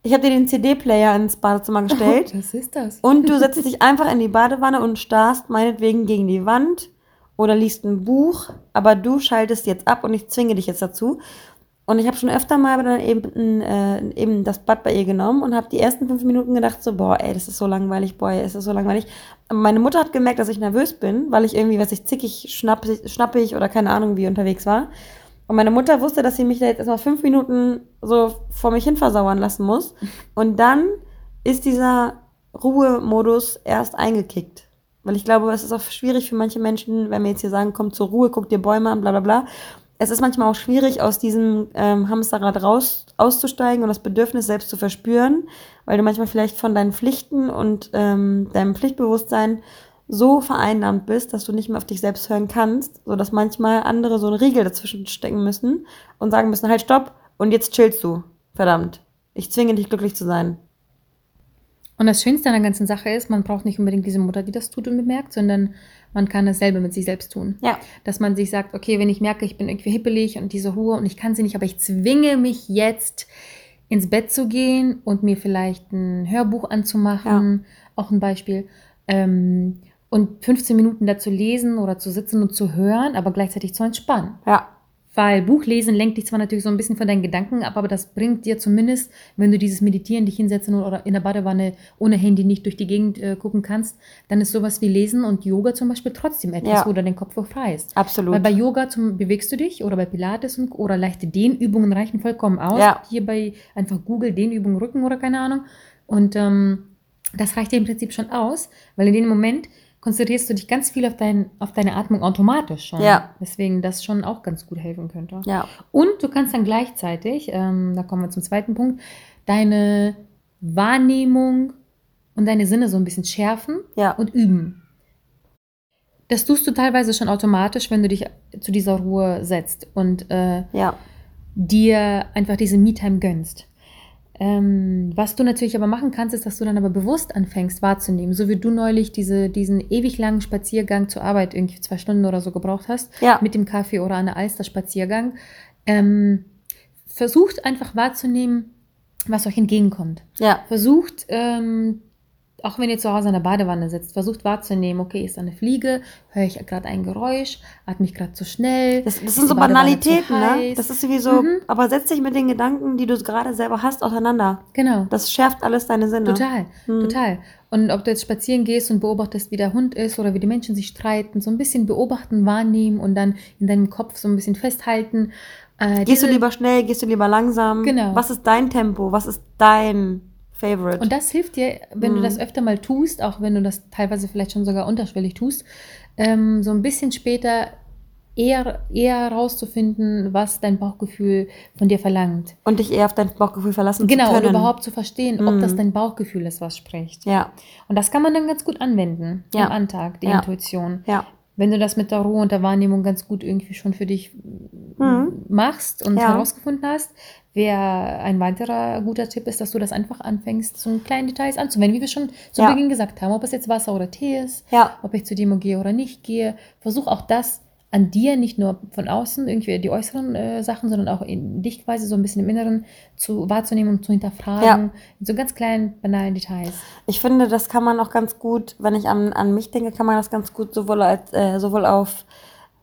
S2: Ich habe dir den CD-Player ins Badezimmer *laughs* gestellt.
S3: Was ist das?
S2: Und du setzt dich einfach in die Badewanne und starrst meinetwegen gegen die Wand oder liest ein Buch, aber du schaltest jetzt ab und ich zwinge dich jetzt dazu. Und ich habe schon öfter mal dann eben, äh, eben das Bad bei ihr genommen und habe die ersten fünf Minuten gedacht so, boah, ey, das ist so langweilig, boah, ey, ist so langweilig. Meine Mutter hat gemerkt, dass ich nervös bin, weil ich irgendwie, was ich zickig, schnappig, schnappig oder keine Ahnung wie unterwegs war. Und meine Mutter wusste, dass sie mich da jetzt erstmal fünf Minuten so vor mich hin versauern lassen muss. Und dann ist dieser Ruhemodus erst eingekickt. Weil ich glaube, es ist auch schwierig für manche Menschen, wenn wir jetzt hier sagen, komm zur Ruhe, guck dir Bäume an, bla bla bla. Es ist manchmal auch schwierig, aus diesem ähm, Hamsterrad raus auszusteigen und das Bedürfnis selbst zu verspüren, weil du manchmal vielleicht von deinen Pflichten und ähm, deinem Pflichtbewusstsein so vereinnahmt bist, dass du nicht mehr auf dich selbst hören kannst, so dass manchmal andere so einen Riegel dazwischen stecken müssen und sagen müssen, halt stopp und jetzt chillst du. Verdammt. Ich zwinge dich glücklich zu sein.
S3: Und das Schönste an der ganzen Sache ist, man braucht nicht unbedingt diese Mutter, die das tut und bemerkt, sondern man kann dasselbe mit sich selbst tun.
S2: Ja.
S3: Dass man sich sagt, okay, wenn ich merke, ich bin irgendwie hippelig und diese Ruhe und ich kann sie nicht, aber ich zwinge mich jetzt ins Bett zu gehen und mir vielleicht ein Hörbuch anzumachen, auch ein Beispiel, ähm, und 15 Minuten da zu lesen oder zu sitzen und zu hören, aber gleichzeitig zu entspannen.
S2: Ja.
S3: Weil Buchlesen lenkt dich zwar natürlich so ein bisschen von deinen Gedanken ab, aber das bringt dir zumindest, wenn du dieses Meditieren, dich hinsetzen oder in der Badewanne ohne Handy nicht durch die Gegend äh, gucken kannst, dann ist sowas wie Lesen und Yoga zum Beispiel trotzdem etwas,
S2: Ja.
S3: wo du den Kopf frei ist.
S2: Absolut.
S3: Weil bei Yoga zum, bewegst du dich oder bei Pilates und, oder leichte Dehnübungen reichen vollkommen aus.
S2: Ja.
S3: Hierbei einfach Google Dehnübungen Rücken oder keine Ahnung. Und ähm, das reicht dir im Prinzip schon aus, weil in dem Moment konzentrierst du dich ganz viel auf, dein, auf deine Atmung automatisch schon.
S2: Ja.
S3: Deswegen das schon auch ganz gut helfen könnte.
S2: ja.
S3: Und du kannst dann gleichzeitig, ähm, da kommen wir zum zweiten Punkt, deine Wahrnehmung und deine Sinne so ein bisschen schärfen
S2: Ja.
S3: und üben. Das tust du teilweise schon automatisch, wenn du dich zu dieser Ruhe setzt und äh,
S2: Ja.
S3: dir einfach diese Me-Time gönnst. Ähm, was du natürlich aber machen kannst, ist, dass du dann aber bewusst anfängst wahrzunehmen, so wie du neulich diese, diesen ewig langen Spaziergang zur Arbeit, irgendwie zwei Stunden oder so gebraucht hast,
S2: Ja.
S3: mit dem Kaffee oder einer Alster-Spaziergang. Ähm, versucht einfach wahrzunehmen, was euch entgegenkommt.
S2: Ja.
S3: Versucht, ähm, auch wenn ihr zu Hause in der Badewanne sitzt, versucht wahrzunehmen, okay, ist da eine Fliege, höre ich gerade ein Geräusch, atme ich gerade zu schnell.
S2: Das, das sind so Banalitäten, ne? Das ist wie so,
S3: Mhm.
S2: aber setz dich mit den Gedanken, die du gerade selber hast, auseinander.
S3: Genau.
S2: Das schärft alles deine Sinne.
S3: Total,
S2: Mhm.
S3: total. Und ob du jetzt spazieren gehst und beobachtest, wie der Hund ist oder wie die Menschen sich streiten, so ein bisschen beobachten, wahrnehmen und dann in deinem Kopf so ein bisschen festhalten. Äh,
S2: Gehst du lieber schnell, gehst du lieber langsam?
S3: Genau.
S2: Was ist dein Tempo? Was ist dein Favorite?
S3: Und das hilft dir, wenn du
S2: Mhm.
S3: das öfter mal tust, auch wenn du das teilweise vielleicht schon sogar unterschwellig tust, ähm, so ein bisschen später eher, eher rauszufinden, was dein Bauchgefühl von dir verlangt.
S2: Und dich eher auf dein Bauchgefühl verlassen
S3: Genau,
S2: zu
S3: und
S2: können.
S3: überhaupt zu verstehen, ob
S2: Mhm.
S3: das dein Bauchgefühl ist, was spricht.
S2: Ja,
S3: Und das kann man dann ganz gut anwenden
S2: Ja.
S3: im Alltag, die
S2: Ja.
S3: Intuition.
S2: ja.
S3: Wenn du das mit der Ruhe und der Wahrnehmung ganz gut irgendwie schon für dich
S2: Mhm.
S3: machst und
S2: Ja.
S3: herausgefunden hast, wäre ein weiterer guter Tipp ist, dass du das einfach anfängst, so kleine Details anzuwenden, wie wir schon zu
S2: Ja.
S3: Beginn gesagt haben, ob es jetzt Wasser oder Tee ist,
S2: Ja.
S3: ob ich zur Demo gehe oder nicht gehe. Versuch auch das an dir, nicht nur von außen, irgendwie die äußeren äh, Sachen, sondern auch in dich quasi so ein bisschen im Inneren zu wahrzunehmen und zu hinterfragen,
S2: Ja.
S3: in so ganz kleinen, banalen Details.
S2: Ich finde, das kann man auch ganz gut, wenn ich an, an mich denke, kann man das ganz gut sowohl als äh, sowohl auf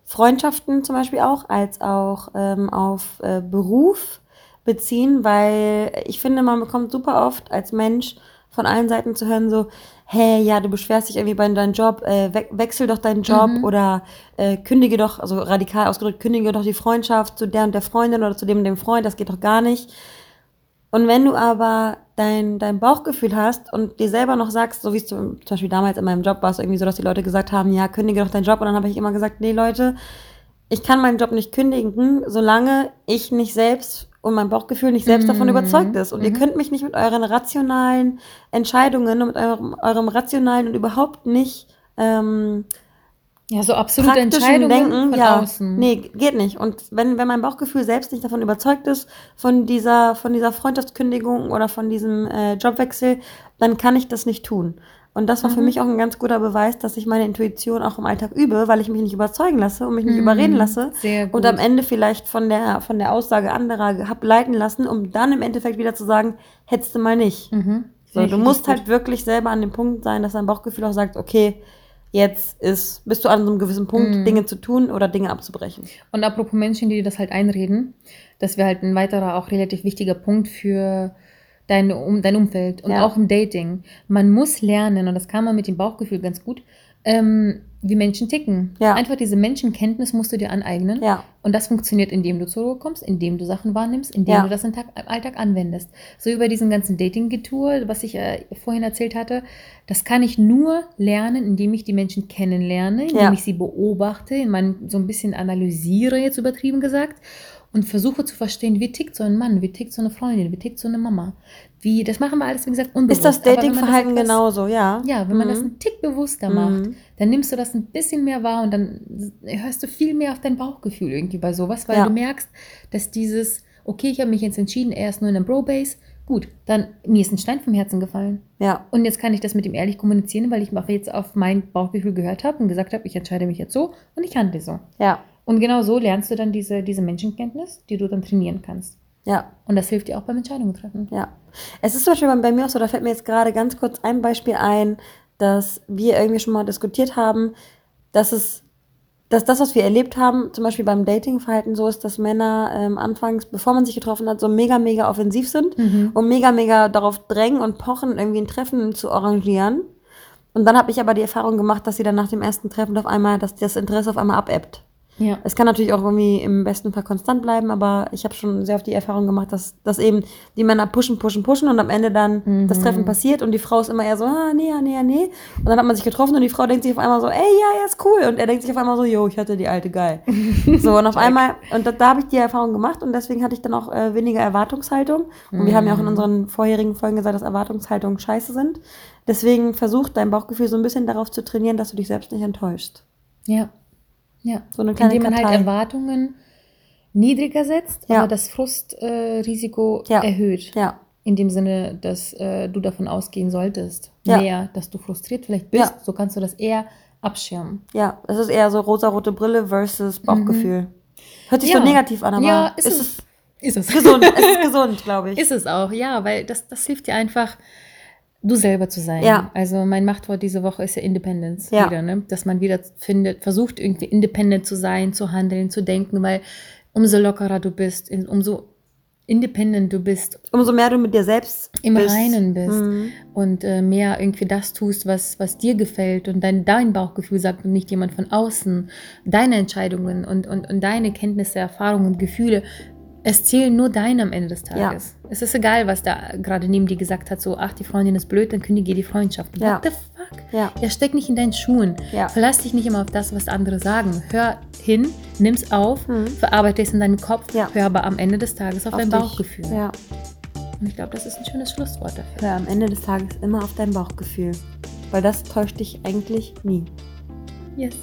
S2: Freundschaften zum Beispiel auch, als auch ähm, auf äh, Beruf beziehen, weil ich finde, man bekommt super oft als Mensch von allen Seiten zu hören, so, hey, ja, du beschwerst dich irgendwie bei deinem Job, äh, we wechsel doch deinen Job
S3: Mhm.
S2: oder äh, kündige doch, also radikal ausgedrückt, kündige doch die Freundschaft zu der und der Freundin oder zu dem und dem Freund, das geht doch gar nicht. Und wenn du aber dein, dein Bauchgefühl hast und dir selber noch sagst, so wie es zum, zum Beispiel damals in meinem Job war, es irgendwie so, dass die Leute gesagt haben, ja, kündige doch deinen Job. Und dann habe ich immer gesagt, nee, Leute, ich kann meinen Job nicht kündigen, solange ich nicht selbst und mein Bauchgefühl nicht selbst davon
S3: Mhm.
S2: überzeugt ist. Und ihr
S3: Mhm.
S2: könnt mich nicht mit euren rationalen Entscheidungen und mit eurem, eurem rationalen und überhaupt nicht ähm,
S3: Ja, so absolute Entscheidungen
S2: Denken,
S3: von
S2: ja,
S3: außen.
S2: nee, geht nicht. Und wenn, wenn mein Bauchgefühl selbst nicht davon überzeugt ist, von dieser, von dieser Freundschaftskündigung oder von diesem äh, Jobwechsel, dann kann ich das nicht tun. Und das war für
S3: Mhm.
S2: mich auch ein ganz guter Beweis, dass ich meine Intuition auch im Alltag übe, weil ich mich nicht überzeugen lasse und mich nicht überreden lasse.
S3: Mhm. Sehr gut.
S2: Und am Ende vielleicht von der, von der Aussage anderer hab leiten lassen, um dann im Endeffekt wieder zu sagen, hättest du mal nicht.
S3: Mhm.
S2: So, du musst
S3: gut.
S2: halt wirklich selber an dem Punkt sein, dass dein Bauchgefühl auch sagt, okay, jetzt ist, bist du an so einem gewissen Punkt,
S3: Mhm.
S2: Dinge zu tun oder Dinge abzubrechen.
S3: Und apropos Menschen, die dir das halt einreden, das wäre halt ein weiterer auch relativ wichtiger Punkt für dein, um, dein Umfeld und
S2: Ja.
S3: auch im Dating. Man muss lernen, und das kann man mit dem Bauchgefühl ganz gut, ähm, wie Menschen ticken.
S2: Ja.
S3: Einfach diese Menschenkenntnis musst du dir aneignen.
S2: Ja,
S3: Und das funktioniert, indem du zur Ruhe kommst, indem du Sachen wahrnimmst, indem
S2: Ja.
S3: du das im, Tag, im Alltag anwendest. So über diesen ganzen Dating-Getue, was ich äh, vorhin erzählt hatte, das kann ich nur lernen, indem ich die Menschen kennenlerne, indem ich sie beobachte, in meinem, so ein bisschen analysiere, jetzt übertrieben gesagt, und versuche zu verstehen, wie tickt so ein Mann, wie tickt so eine Freundin, wie tickt so eine Mama. Wie, das machen wir alles, wie gesagt, unbewusst.
S2: ist das
S3: man
S2: Datingverhalten
S3: etwas-
S2: genauso, ja.
S3: ja, wenn man
S2: Mhm.
S3: das einen Tick bewusster
S2: Mhm.
S3: macht, dann nimmst du das ein bisschen mehr wahr und dann hörst du viel mehr auf dein Bauchgefühl irgendwie bei sowas, weil
S2: Ja.
S3: du merkst, dass dieses, okay, ich habe mich jetzt entschieden, er ist nur in der Bro-Base, gut, dann mir ist ein Stein vom Herzen gefallen.
S2: Ja,
S3: Und jetzt kann ich das mit ihm ehrlich kommunizieren, weil ich jetzt auf mein Bauchgefühl gehört habe und gesagt habe, ich entscheide mich jetzt so und ich handle so.
S2: ja,
S3: Und genau so lernst du dann diese, diese Menschenkenntnis, die du dann trainieren kannst.
S2: ja.
S3: Und das hilft dir auch beim Entscheidungen treffen.
S2: Ja. Es ist zum Beispiel bei- mir auch so, da fällt mir jetzt gerade ganz kurz ein Beispiel ein, dass wir irgendwie schon mal diskutiert haben, dass es, dass das, was wir erlebt haben, zum Beispiel beim Datingverhalten so ist, dass Männer ähm, anfangs, bevor man sich getroffen hat, so mega, mega offensiv sind
S3: Mhm.
S2: und mega, mega darauf drängen und pochen, irgendwie ein Treffen zu arrangieren. Und dann habe ich aber die Erfahrung gemacht, dass sie dann nach dem ersten Treffen auf einmal, dass das Interesse auf einmal abebbt.
S3: Ja.
S2: Es kann natürlich auch irgendwie im besten Fall konstant bleiben, aber ich habe schon sehr oft die Erfahrung gemacht, dass, dass eben die Männer pushen, pushen, pushen und am Ende dann das Treffen passiert und die Frau ist immer eher so, ah, nee, ah, nee, ah, nee. Und dann hat man sich getroffen und die Frau denkt sich auf einmal so, ey, ja, ja, ist cool. Und er denkt sich auf einmal so, yo, ich hatte die alte geil. *laughs* so, und auf einmal, und da, da habe ich die Erfahrung gemacht und deswegen hatte ich dann auch äh, weniger Erwartungshaltung. Und wir haben ja auch in unseren vorherigen Folgen gesagt, dass Erwartungshaltungen scheiße sind. Deswegen versuch dein Bauchgefühl so ein bisschen darauf zu trainieren, dass du dich selbst nicht enttäuschst.
S3: Ja. Ja.
S2: So eine kleine
S3: Indem man halt
S2: Kartei.
S3: Erwartungen niedriger setzt,
S2: Ja.
S3: aber das Frustrisiko äh,
S2: Ja.
S3: erhöht.
S2: Ja,
S3: In dem Sinne, dass äh, du davon ausgehen solltest,
S2: Ja.
S3: mehr, dass du frustriert vielleicht bist,
S2: Ja.
S3: so kannst du das eher abschirmen.
S2: Ja, es ist eher so rosarote Brille versus Bauchgefühl. Hört sich so negativ an, aber
S3: ja, ist,
S2: ist
S3: es. Ist es.
S2: es gesund. es ist *laughs* gesund, glaube ich.
S3: Ist es auch, ja, weil das, das hilft dir einfach, du selber zu sein.
S2: Ja.
S3: Also mein Machtwort diese Woche ist ja Independence
S2: Ja.
S3: wieder, ne? Dass man wieder findet, versucht irgendwie independent zu sein, zu handeln, zu denken, weil umso lockerer du bist, umso independent du bist,
S2: Umso mehr du mit dir selbst
S3: im
S2: bist.
S3: Reinen bist
S2: Mhm.
S3: und äh, mehr irgendwie das tust, was, was dir gefällt und dein, dein Bauchgefühl sagt und nicht jemand von außen, deine Entscheidungen und, und, und deine Kenntnisse, Erfahrungen und Gefühle. Es zählen nur deine am Ende des Tages. Es ist egal, was da gerade neben dir gesagt hat, so, ach, die Freundin ist blöd, dann kündige die Freundschaft.
S2: Ja.
S3: What the fuck?
S2: Ja.
S3: Er steckt nicht in deinen Schuhen.
S2: Ja.
S3: Verlass dich nicht immer auf das, was andere sagen. Hör hin, nimm's auf,
S2: Mhm.
S3: verarbeite es in deinem Kopf,
S2: Ja.
S3: hör aber am Ende des Tages auf,
S2: Auf
S3: dein
S2: dich.
S3: Bauchgefühl.
S2: Ja.
S3: Und ich glaube, das ist ein schönes Schlusswort dafür.
S2: Hör am Ende des Tages immer auf dein Bauchgefühl. Weil das täuscht dich eigentlich nie.
S3: Yes.